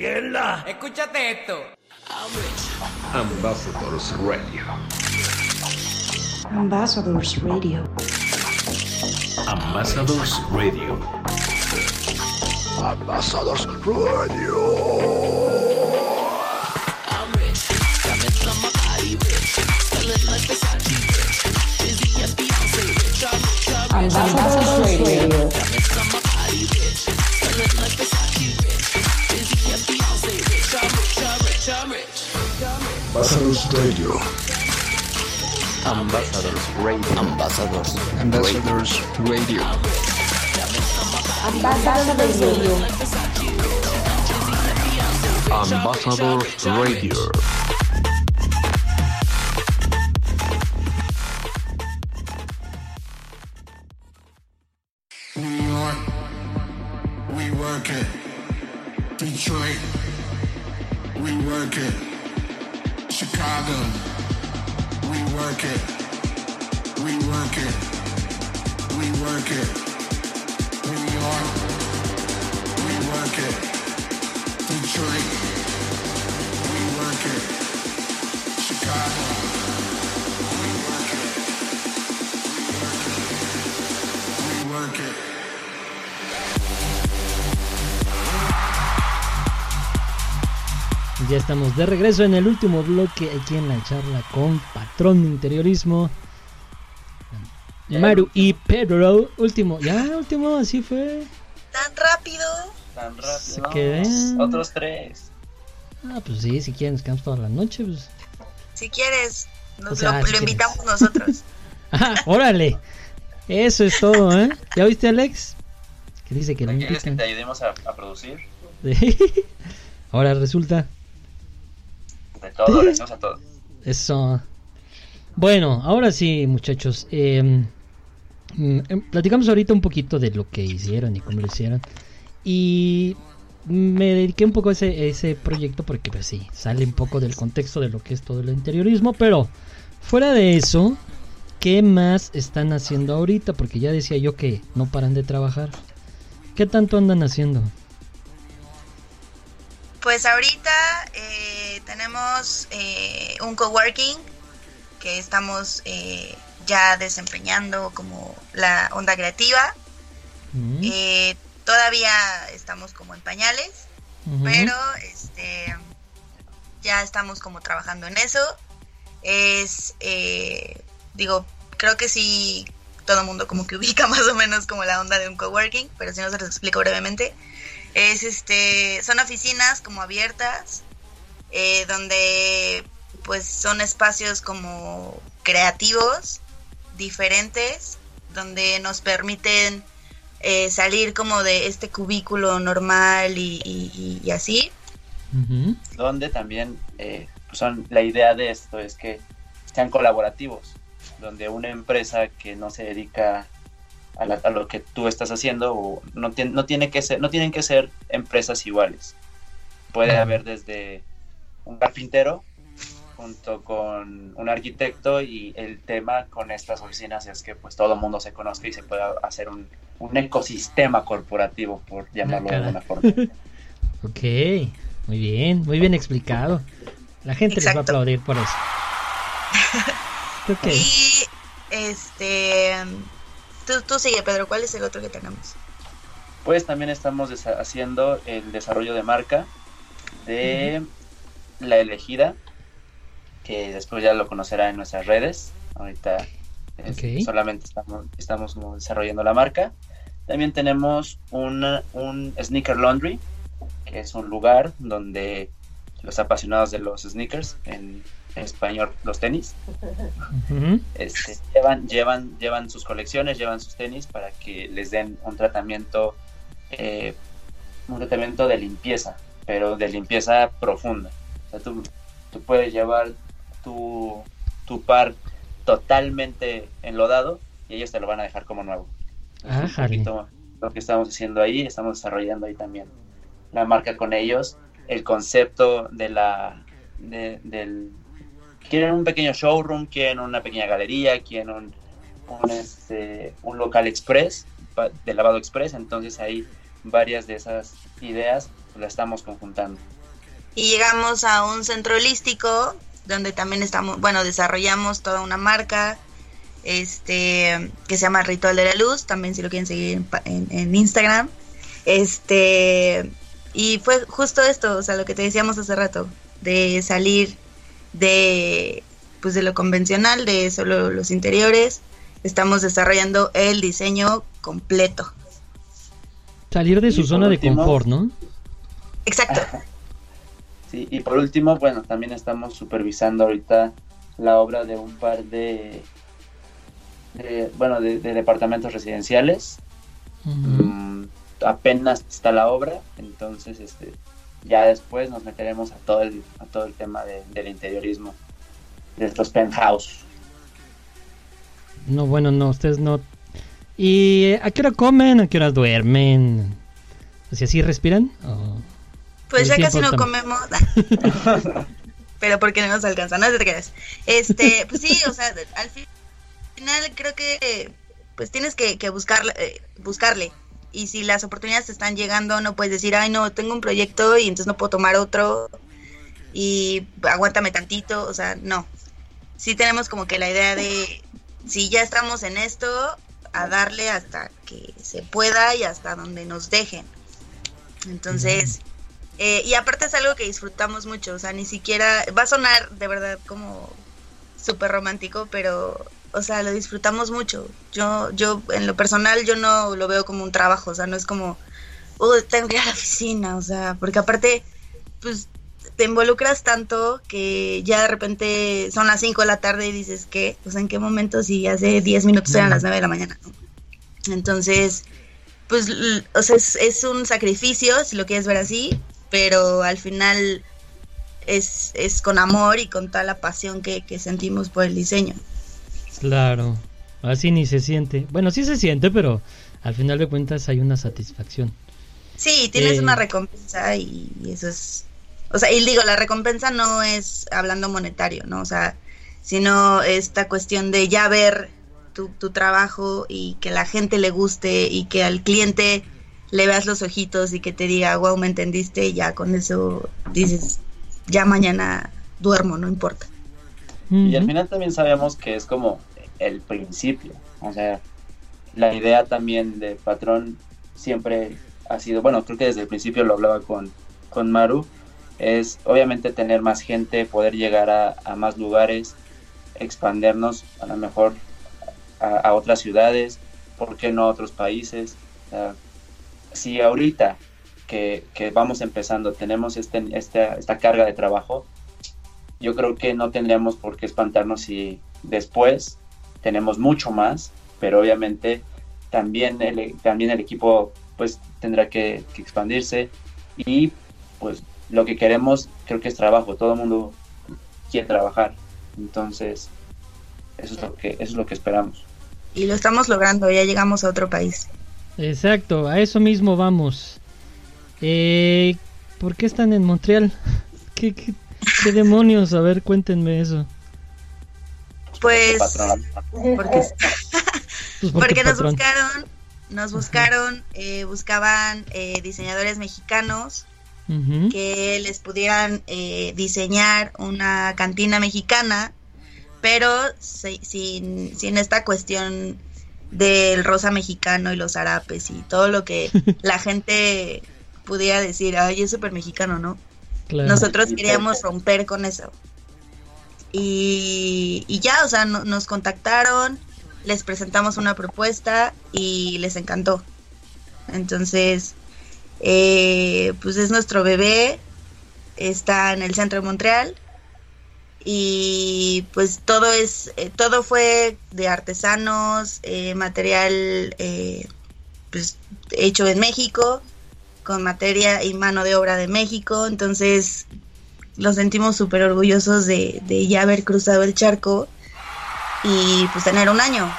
Gerla. Escúchate esto. Ambassadors Radio. Ambassadors Radio. Ambassadors Radio. Ambassadors Radio. Ambassadors Radio. Ambassadors Radio. Ambassadors Radio. Ambassadors. Ambassadors Radio. Ambassadors Radio. Ambassadors Radio. New estamos de regreso en el último bloque aquí en la charla con Patrón de Interiorismo. Maru y Pedro, último, ya último, así fue. Tan rápido. Tan Se rápido. quedan. Otros tres. Ah, pues sí, si quieren descansar toda la noche, pues. Si quieres, nos O sea, lo, si lo quieres. invitamos nosotros. Ah, órale. Eso es todo, ¿eh? ¿Ya viste, Alex? Que dice que lo ¿Quieres que te ayudemos a, a producir? Ahora resulta. De todo, a todo. Eso. Bueno, ahora sí, muchachos. eh, mm, em, platicamos ahorita un poquito de lo que hicieron y cómo lo hicieron. Y me dediqué un poco a ese, ese proyecto porque, pues sí, sale un poco del contexto de lo que es todo el interiorismo. Pero fuera de eso, ¿qué más están haciendo ahorita? Porque ya decía yo que no paran de trabajar. ¿Qué tanto andan haciendo? Pues ahorita eh, tenemos eh, un coworking que estamos eh, ya desempeñando como la onda creativa. Mm, Eh, todavía estamos como en pañales, pero este ya estamos como trabajando en eso. Es, eh, digo, creo que sí, todo el mundo como que ubica más o menos como la onda de un coworking, pero si no se los explico brevemente. Es este, son oficinas como abiertas, eh, donde pues son espacios como creativos, diferentes, donde nos permiten eh, salir como de este cubículo normal y, y- y así. Donde también eh, pues son, la idea de esto es que sean colaborativos, donde una empresa que no se dedica a, la- a lo que tú estás haciendo o no, tien- no, tiene que ser, no tienen que ser empresas iguales. Puede haber desde un carpintero junto con un arquitecto y el tema con estas oficinas es que pues todo el mundo se conozca y se pueda hacer un, un ecosistema corporativo, por llamarlo de alguna forma. Ok, muy bien, muy bien explicado. La gente les va a aplaudir por eso. Ok. Y este, tú, tú sigue, Pedro, ¿cuál es el otro que tenemos? Pues también estamos haciendo el desarrollo de marca de la elegida, que después ya lo conocerá en nuestras redes. Ahorita es- solamente estamos, estamos como desarrollando la marca. También tenemos una- un sneaker laundry, que es un lugar donde los apasionados de los sneakers, en español los tenis, este, llevan, llevan, llevan sus colecciones, llevan sus tenis para que les den un tratamiento, eh, un tratamiento de limpieza, pero de limpieza profunda. O sea, tú, tú puedes llevar tu, tu par totalmente enlodado y ellos te lo van a dejar como nuevo. Es un Ájale. poquito lo que estamos haciendo ahí, estamos desarrollando ahí también la marca con ellos, el concepto de la de- del quieren un pequeño showroom, quieren una pequeña galería, quieren un, un, este, un local express de lavado express, entonces ahí varias de esas ideas las estamos conjuntando. Y llegamos a un centro holístico donde también estamos, bueno, desarrollamos toda una marca este que se llama Ritual de la Luz, también si lo quieren seguir en, en- en Instagram. Este y fue justo esto, o sea, lo que te decíamos hace rato, de salir de pues de lo convencional, de solo los interiores. Estamos desarrollando el diseño completo. Salir de su zona de confort, ¿no? Exacto. Sí, y por último, bueno, también estamos supervisando ahorita la obra de un par de, de, bueno, de, de departamentos residenciales. Mm, apenas está la obra, entonces este, ya después nos meteremos a todo el, a todo el tema de- del interiorismo de estos penthouse. No, bueno, no, ustedes no. ¿Y a qué hora comen? ¿A qué hora duermen? O sea, ¿sí respiran? ¿O Pues ya casi no también? comemos. Pero porque no nos alcanza, no te creas. Este, pues sí, o sea, al fi- final creo que pues tienes que, que buscarle, eh, buscarle. Y si las oportunidades te están llegando, no puedes decir, ay, no, tengo un proyecto y entonces no puedo tomar otro y aguántame tantito. O sea, no. Sí tenemos como que la idea de, si ya estamos en esto, a darle hasta que se pueda y hasta donde nos dejen. Entonces, eh, y aparte es algo que disfrutamos mucho, o sea, ni siquiera, va a sonar de verdad como súper romántico, pero, o sea, lo disfrutamos mucho. Yo, yo, en lo personal, yo no lo veo como un trabajo, o sea, no es como, uy, tengo que ir a la oficina, o sea, porque aparte, pues, te involucras tanto que ya de repente son las 5 de la tarde y dices, ¿qué? O sea, ¿en qué momento si hace 10 minutos eran las 9 de la mañana? Entonces, pues, o sea, es, es un sacrificio, si lo quieres ver así, pero al final es, es con amor y con toda la pasión que, que sentimos por el diseño. Claro, así ni se siente. Bueno, sí se siente, pero al final de cuentas hay una satisfacción. Sí, tienes Eh. una recompensa y, y eso es... O sea, y digo, la recompensa no es hablando monetario, ¿no? O sea, sino esta cuestión de ya ver tu, tu trabajo y que la gente le guste y que al cliente le veas los ojitos y que te diga, wow, me entendiste, y ya con eso dices, ya mañana duermo, no importa. Y al final también sabemos que es como el principio. O sea, la idea también de patrón siempre ha sido, bueno, creo que desde el principio lo hablaba con, con Maru, es obviamente tener más gente, poder llegar a, a más lugares, expandernos a lo mejor a, otras ciudades, ¿por qué no a otros países? Si ahorita que, que vamos empezando tenemos este, esta, esta carga de trabajo, yo creo que no tendríamos por qué espantarnos si después tenemos mucho más, pero obviamente también el, también el equipo pues tendrá que, que expandirse y pues lo que queremos creo que es trabajo, todo el mundo quiere trabajar, entonces eso es lo que, eso es lo que esperamos. Y lo estamos logrando, ya llegamos a otro país. Exacto, a eso mismo vamos. Eh, ¿Por qué están en Montreal? ¿Qué, qué, qué demonios? A ver, cuéntenme eso. Pues, Patrón. porque, Pues porque nos patrón. buscaron, nos buscaron, eh, buscaban eh, diseñadores mexicanos que les pudieran eh, diseñar una cantina mexicana, pero se- sin, sin esta cuestión del rosa mexicano y los harapes y todo lo que la gente pudiera decir, ay, es súper mexicano, ¿no? Claro. Nosotros queríamos romper con eso. Y, y ya, o sea, no- nos contactaron, les presentamos una propuesta y les encantó. Entonces, Eh, pues es nuestro bebé, está en el centro de Montreal y pues todo es eh, todo fue de artesanos, eh, material eh, pues hecho en México con materia y mano de obra de México, entonces nos sentimos súper orgullosos de, de ya haber cruzado el charco y pues tener un año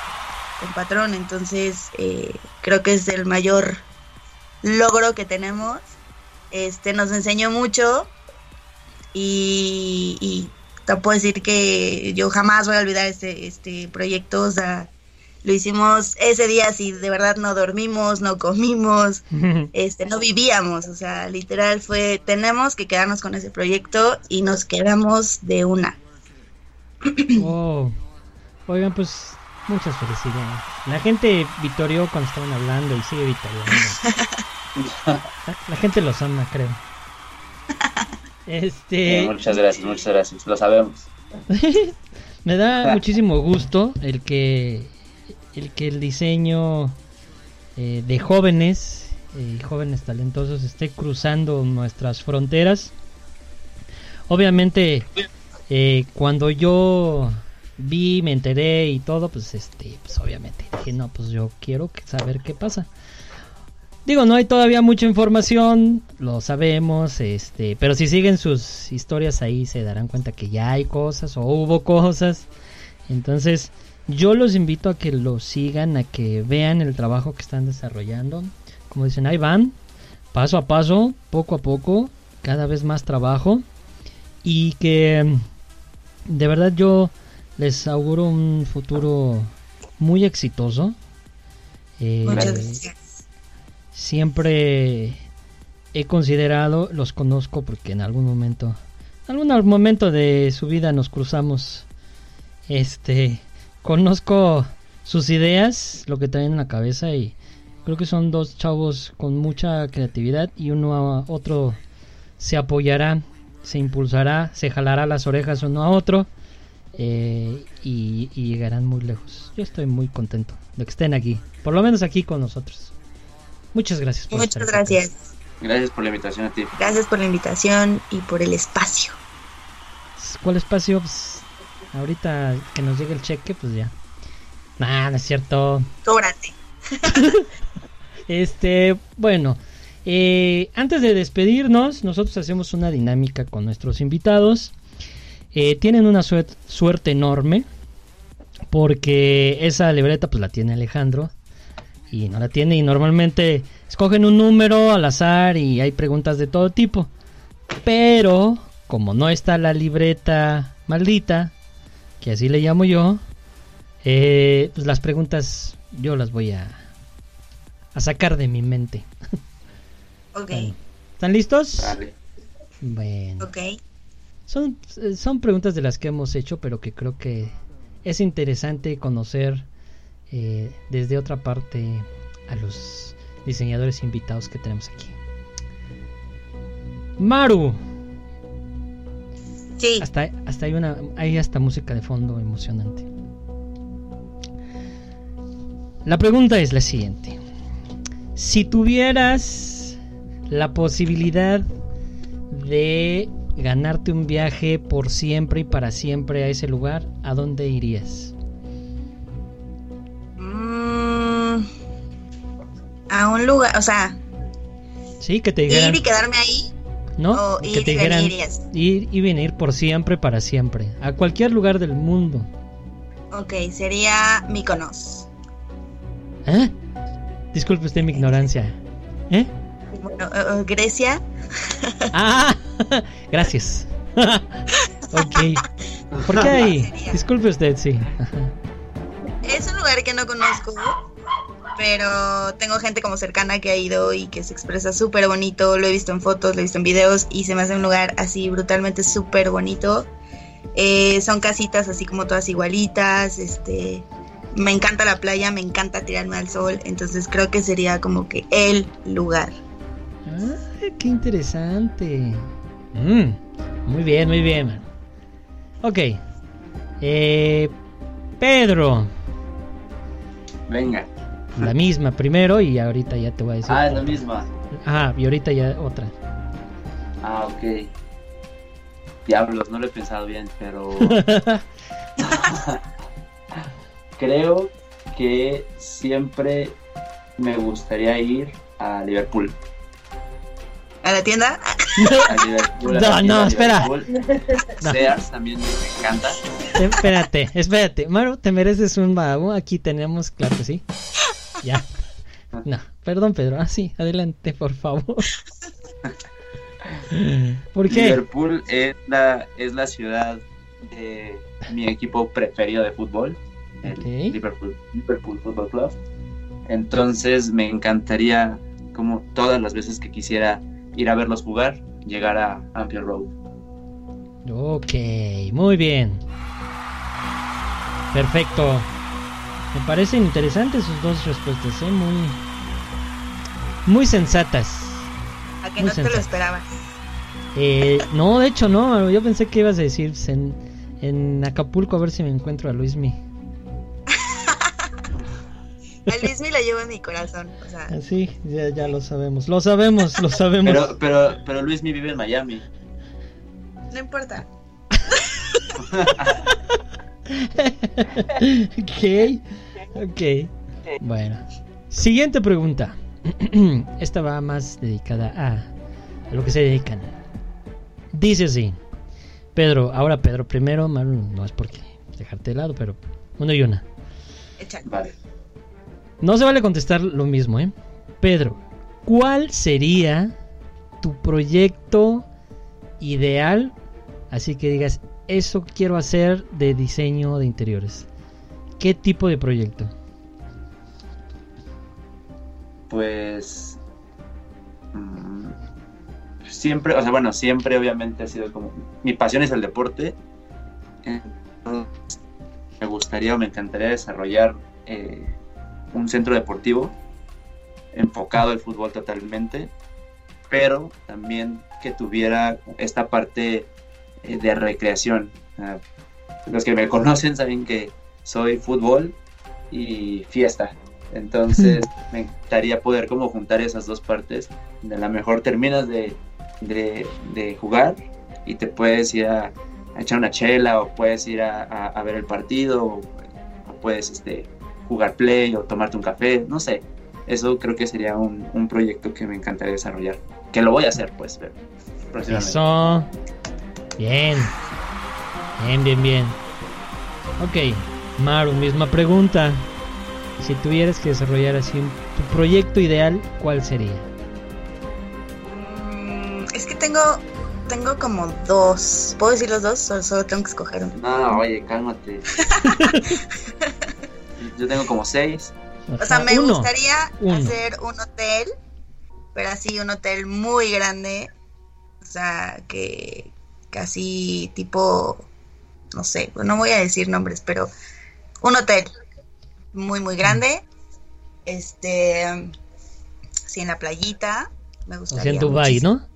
con patrón, entonces eh, creo que es el mayor logro que tenemos. Este nos enseñó mucho y, y te puedo decir que yo jamás voy a olvidar este, este proyecto, lo hicimos ese día si de verdad no dormimos, no comimos, este, no vivíamos, o sea, literal fue, tenemos que quedarnos con ese proyecto y nos quedamos de una. Oh. Oigan, pues muchas felicidades. La gente vitorió cuando estaban hablando y sigue vitoriando. La, la gente los ama, creo. Este. Eh, muchas gracias, muchas gracias. Lo sabemos. Me da muchísimo gusto el que el que el diseño eh, de jóvenes y jóvenes talentosos esté cruzando nuestras fronteras. Obviamente, eh, cuando yo vi, me enteré y todo, pues este, pues obviamente dije, no, pues yo quiero saber qué pasa. Digo, no hay todavía mucha información, lo sabemos, este, pero si siguen sus historias ahí se darán cuenta que ya hay cosas o hubo cosas. Entonces, yo los invito a que lo sigan, a que vean el trabajo que están desarrollando. Como dicen, ahí van, paso a paso, poco a poco, cada vez más trabajo. Y que de verdad yo les auguro un futuro muy exitoso. Eh, Muchas gracias. siempre he considerado, los conozco porque en algún momento, en algún momento de su vida nos cruzamos. Este, conozco sus ideas, lo que traen en la cabeza y creo que son dos chavos con mucha creatividad y uno a otro se apoyará, se impulsará, se jalará las orejas uno a otro eh, y, y llegarán muy lejos. Yo estoy muy contento de que estén aquí, por lo menos aquí con nosotros. Muchas gracias. por Muchas aquí. gracias. Gracias por la invitación a ti. Gracias por la invitación y por el espacio. ¿Cuál espacio? Pues, ahorita que nos llegue el cheque, pues ya. Nah, no es cierto. Cóbrate. Este, bueno, eh, antes de despedirnos, nosotros hacemos una dinámica con nuestros invitados. Eh, tienen una suer- suerte enorme porque esa libreta pues la tiene Alejandro y no la tiene y normalmente escogen un número al azar y hay preguntas de todo tipo. Pero como no está la libreta maldita, que así le llamo yo, eh, pues las preguntas yo las voy a, a sacar de mi mente. Ok, ¿Están listos? Dale. Bueno. ok. Son, eh, son preguntas de las que hemos hecho, pero que creo que es interesante conocer eh, desde otra parte a los diseñadores invitados que tenemos aquí. Maru. Sí. Hasta, hasta hay una hay hasta música de fondo emocionante. La pregunta es la siguiente. Si tuvieras la posibilidad de ganarte un viaje por siempre y para siempre a ese lugar, ¿a dónde irías? Mm, a un lugar, o sea, Sí, que te dijeran, ir y quedarme ahí. ¿No? o que ir te y dijeran venir y ir y venir por siempre para siempre, a cualquier lugar del mundo. Ok, sería Mykonos. ¿Eh? Disculpe usted mi ignorancia. ¿Eh? Bueno, eh, eh, Grecia. Ah, gracias. ok. ¿Por qué ahí? Disculpe usted, sí. Es un lugar que no conozco, pero tengo gente como cercana que ha ido y que se expresa súper bonito. Lo he visto en fotos, lo he visto en videos y se me hace un lugar así brutalmente súper bonito. Eh, son casitas así como todas igualitas. Este, me encanta la playa, me encanta tirarme al sol, entonces creo que sería como que el lugar. Ah, qué interesante. Mm, muy bien, muy bien. Ok. Eh, Pedro, Venga. La misma primero y ahorita ya te voy a decir. Ah, es la misma. Ah, y ahorita ya otra. Ah, ok. Diablos, no lo he pensado bien, pero creo que siempre me gustaría ir a Liverpool. ¿A la tienda? A Liverpool, a No, la tienda no, espera. No. Sears también me encanta. Espérate, espérate. Maru, te mereces un babu. Aquí tenemos, claro que sí. Ya. No, perdón, Pedro. Ah, sí, adelante, por favor. ¿Por qué? Liverpool es la, es la ciudad de mi equipo preferido de fútbol, el Liverpool Football Club. Entonces me encantaría, como todas las veces que quisiera ir a verlos jugar, llegar a Anfield Road. Ok, muy bien. Perfecto. Me parecen interesantes sus dos respuestas, ¿eh? Muy, muy sensatas. A que Muy no te lo esperabas. Eh, no, de hecho no. Yo pensé que ibas a decir en, en Acapulco a ver si me encuentro a Luismi. A Luismi lo llevo en mi corazón. O sea, Así, ya, ya lo sabemos. Lo sabemos, lo sabemos. Pero, pero, pero Luis mi vive en Miami. no importa. ok, ok. Bueno, siguiente pregunta. Esta va más dedicada a, a lo que se dedican. Dice así: Pedro, ahora Pedro primero. Maru, no es porque dejarte de lado, pero uno y una. Vale. No se vale contestar lo mismo, ¿eh? Pedro, ¿cuál sería tu proyecto ideal? Así que digas, eso quiero hacer de diseño de interiores. ¿Qué tipo de proyecto? Pues mm, siempre, o sea, bueno, siempre obviamente ha sido como mi pasión es el deporte. Me gustaría o me encantaría desarrollar eh, un centro deportivo enfocado al fútbol totalmente, pero también que tuviera esta parte eh, de recreación. Ah, los que me conocen saben que soy fútbol y fiesta. Entonces me encantaría poder como juntar esas dos partes. De la mejor terminas de, de- de jugar y te puedes ir a, a echar una chela o puedes ir a, a- a ver el partido o, o puedes este, jugar play o tomarte un café, no sé. Eso creo que sería un, un proyecto que me encantaría desarrollar. Que lo voy a hacer pues, pero próximamente. Eso. Bien. Bien, bien, bien. Ok, Maru, misma pregunta. Si tuvieras que desarrollar así un- tu proyecto ideal, ¿cuál sería? Mm, es que tengo tengo como dos. ¿Puedo decir los dos? O solo tengo que escoger uno. No, oye, cálmate. Yo tengo como seis. O sea, me Uno. gustaría Uno. hacer un hotel, pero así un hotel muy grande. O sea, que casi tipo, no sé, no voy a decir nombres, pero un hotel muy, muy grande. Este, sí, en la playita. Me O gustaría. sea, en Dubai, muchísimo. ¿no?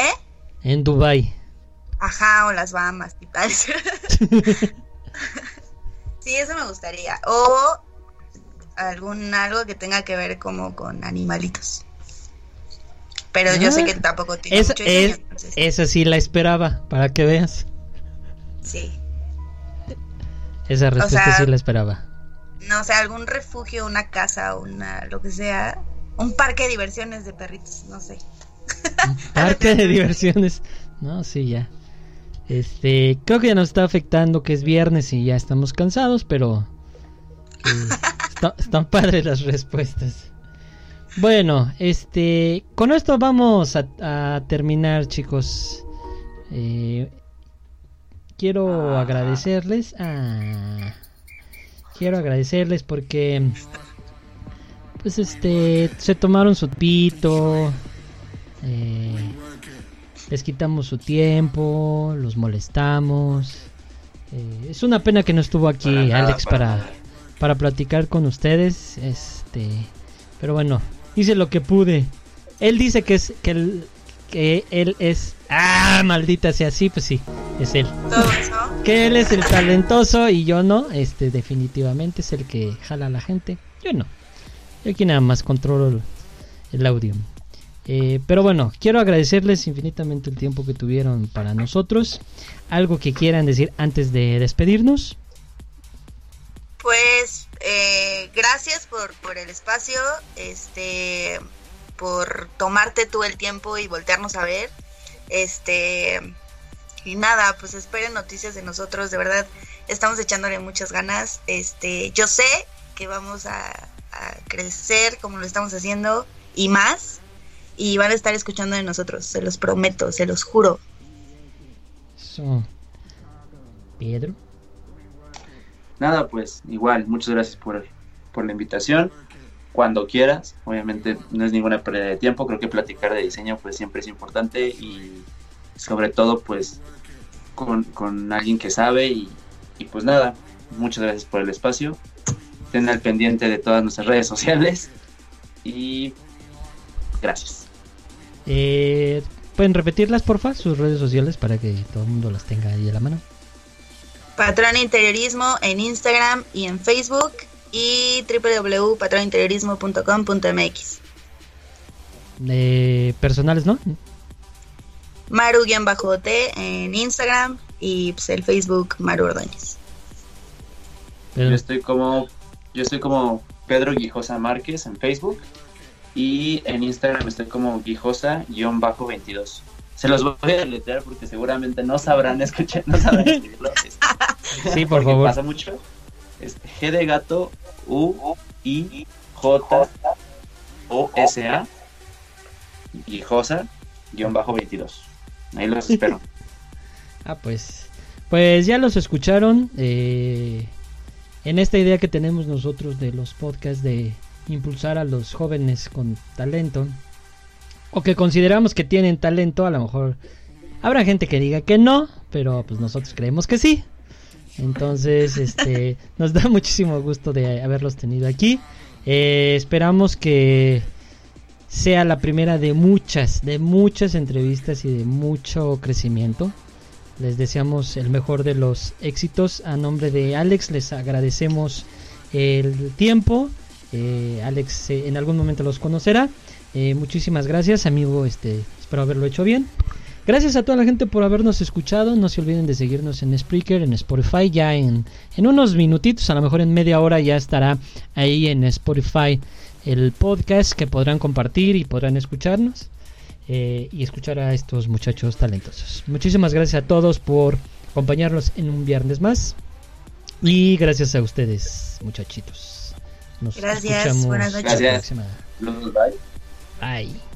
¿Eh? En Dubai. Ajá, o las Bahamas y tal. sí, eso me gustaría. O algún algo que tenga que ver como con animalitos. Pero yo sé Ah, que tampoco tiene Esa, mucho diseño, es, entonces, esa sí la esperaba, para que veas. sí. Esa respuesta sea- sí la esperaba. No, o sea, algún refugio, una casa, una lo que sea, un parque de diversiones de perritos, no sé. Parque de diversiones. No, sí, ya. Este, creo que ya nos está afectando que es viernes y ya estamos cansados, pero eh, está- están padres las respuestas. Bueno, este, con esto vamos a, a terminar, chicos. Eh, quiero agradecerles. Ah, quiero agradecerles porque, pues, este, se tomaron su pito. Eh, les quitamos su tiempo, los molestamos. Eh, es una pena que no estuvo aquí Para nada, Alex para para, para platicar con ustedes. Este, pero bueno, hice lo que pude. Él dice que es que él, que él es ah maldita sea así, pues sí, es él. Todos, ¿no? Que él es el talentoso y yo no. Este definitivamente es el que jala a la gente. Yo no. Yo aquí nada más controlo el, el audio. Eh, pero bueno, quiero agradecerles infinitamente el tiempo que tuvieron para nosotros. Algo que quieran decir antes de despedirnos. Pues eh, gracias por, por el espacio, este, por tomarte tú el tiempo y voltearnos a ver. Este, y nada, pues esperen noticias de nosotros, de verdad, estamos echándole muchas ganas. Este, yo sé que vamos a, a crecer como lo estamos haciendo y más, y van a estar escuchando de nosotros, se los prometo, se los juro. Pedro. Nada, pues igual, muchas gracias por, por la invitación. Cuando quieras, obviamente no es ninguna pérdida de tiempo, creo que platicar de diseño pues siempre es importante y sobre todo pues con, con alguien que sabe y, y pues nada, muchas gracias por el espacio. Estén al pendiente de todas nuestras redes sociales y gracias. Eh, ¿Pueden repetirlas, porfa? Sus redes sociales para que todo el mundo las tenga ahí a la mano. Patrón Interiorismo en Instagram y en Facebook y www.patroninteriorismo.com.mx. Eh, personales, ¿no? Maru-T en Instagram y pues, el Facebook Maru Ordóñez. Yo estoy como yo estoy como Pedro Guijosa Márquez en Facebook y en Instagram estoy como Guijosa-22. Se los voy a deletrear porque seguramente no sabrán escuchar, no sabrán escribirlo. Sí, por Porque favor. Pasa mucho. Es G de gato, U, I, J, O, S, A, Guijosa, guion bajo 22. Ahí los espero. Ah, pues. Pues ya los escucharon. eh, en esta idea que tenemos nosotros de los podcasts de impulsar a los jóvenes con talento. O que consideramos que tienen talento. A lo mejor habrá gente que diga que no. Pero pues nosotros creemos que sí. Entonces, este, nos da muchísimo gusto de haberlos tenido aquí. Eh, esperamos que sea la primera de muchas, de muchas entrevistas y de mucho crecimiento. Les deseamos el mejor de los éxitos. A nombre de Alex les agradecemos el tiempo. Eh, Alex eh, en algún momento los conocerá. Eh, muchísimas gracias, amigo. Este, espero haberlo hecho bien. Gracias a toda la gente por habernos escuchado. No se olviden de seguirnos en Spreaker, en Spotify. Ya en, en unos minutitos, a lo mejor en media hora, ya estará ahí en Spotify el podcast que podrán compartir y podrán escucharnos eh, y escuchar a estos muchachos talentosos. Muchísimas gracias a todos por acompañarnos en un viernes más. Y gracias a ustedes, muchachitos. Nos Gracias, escuchamos buenas noches. la Gracias. próxima. Saludos, bye. Bye.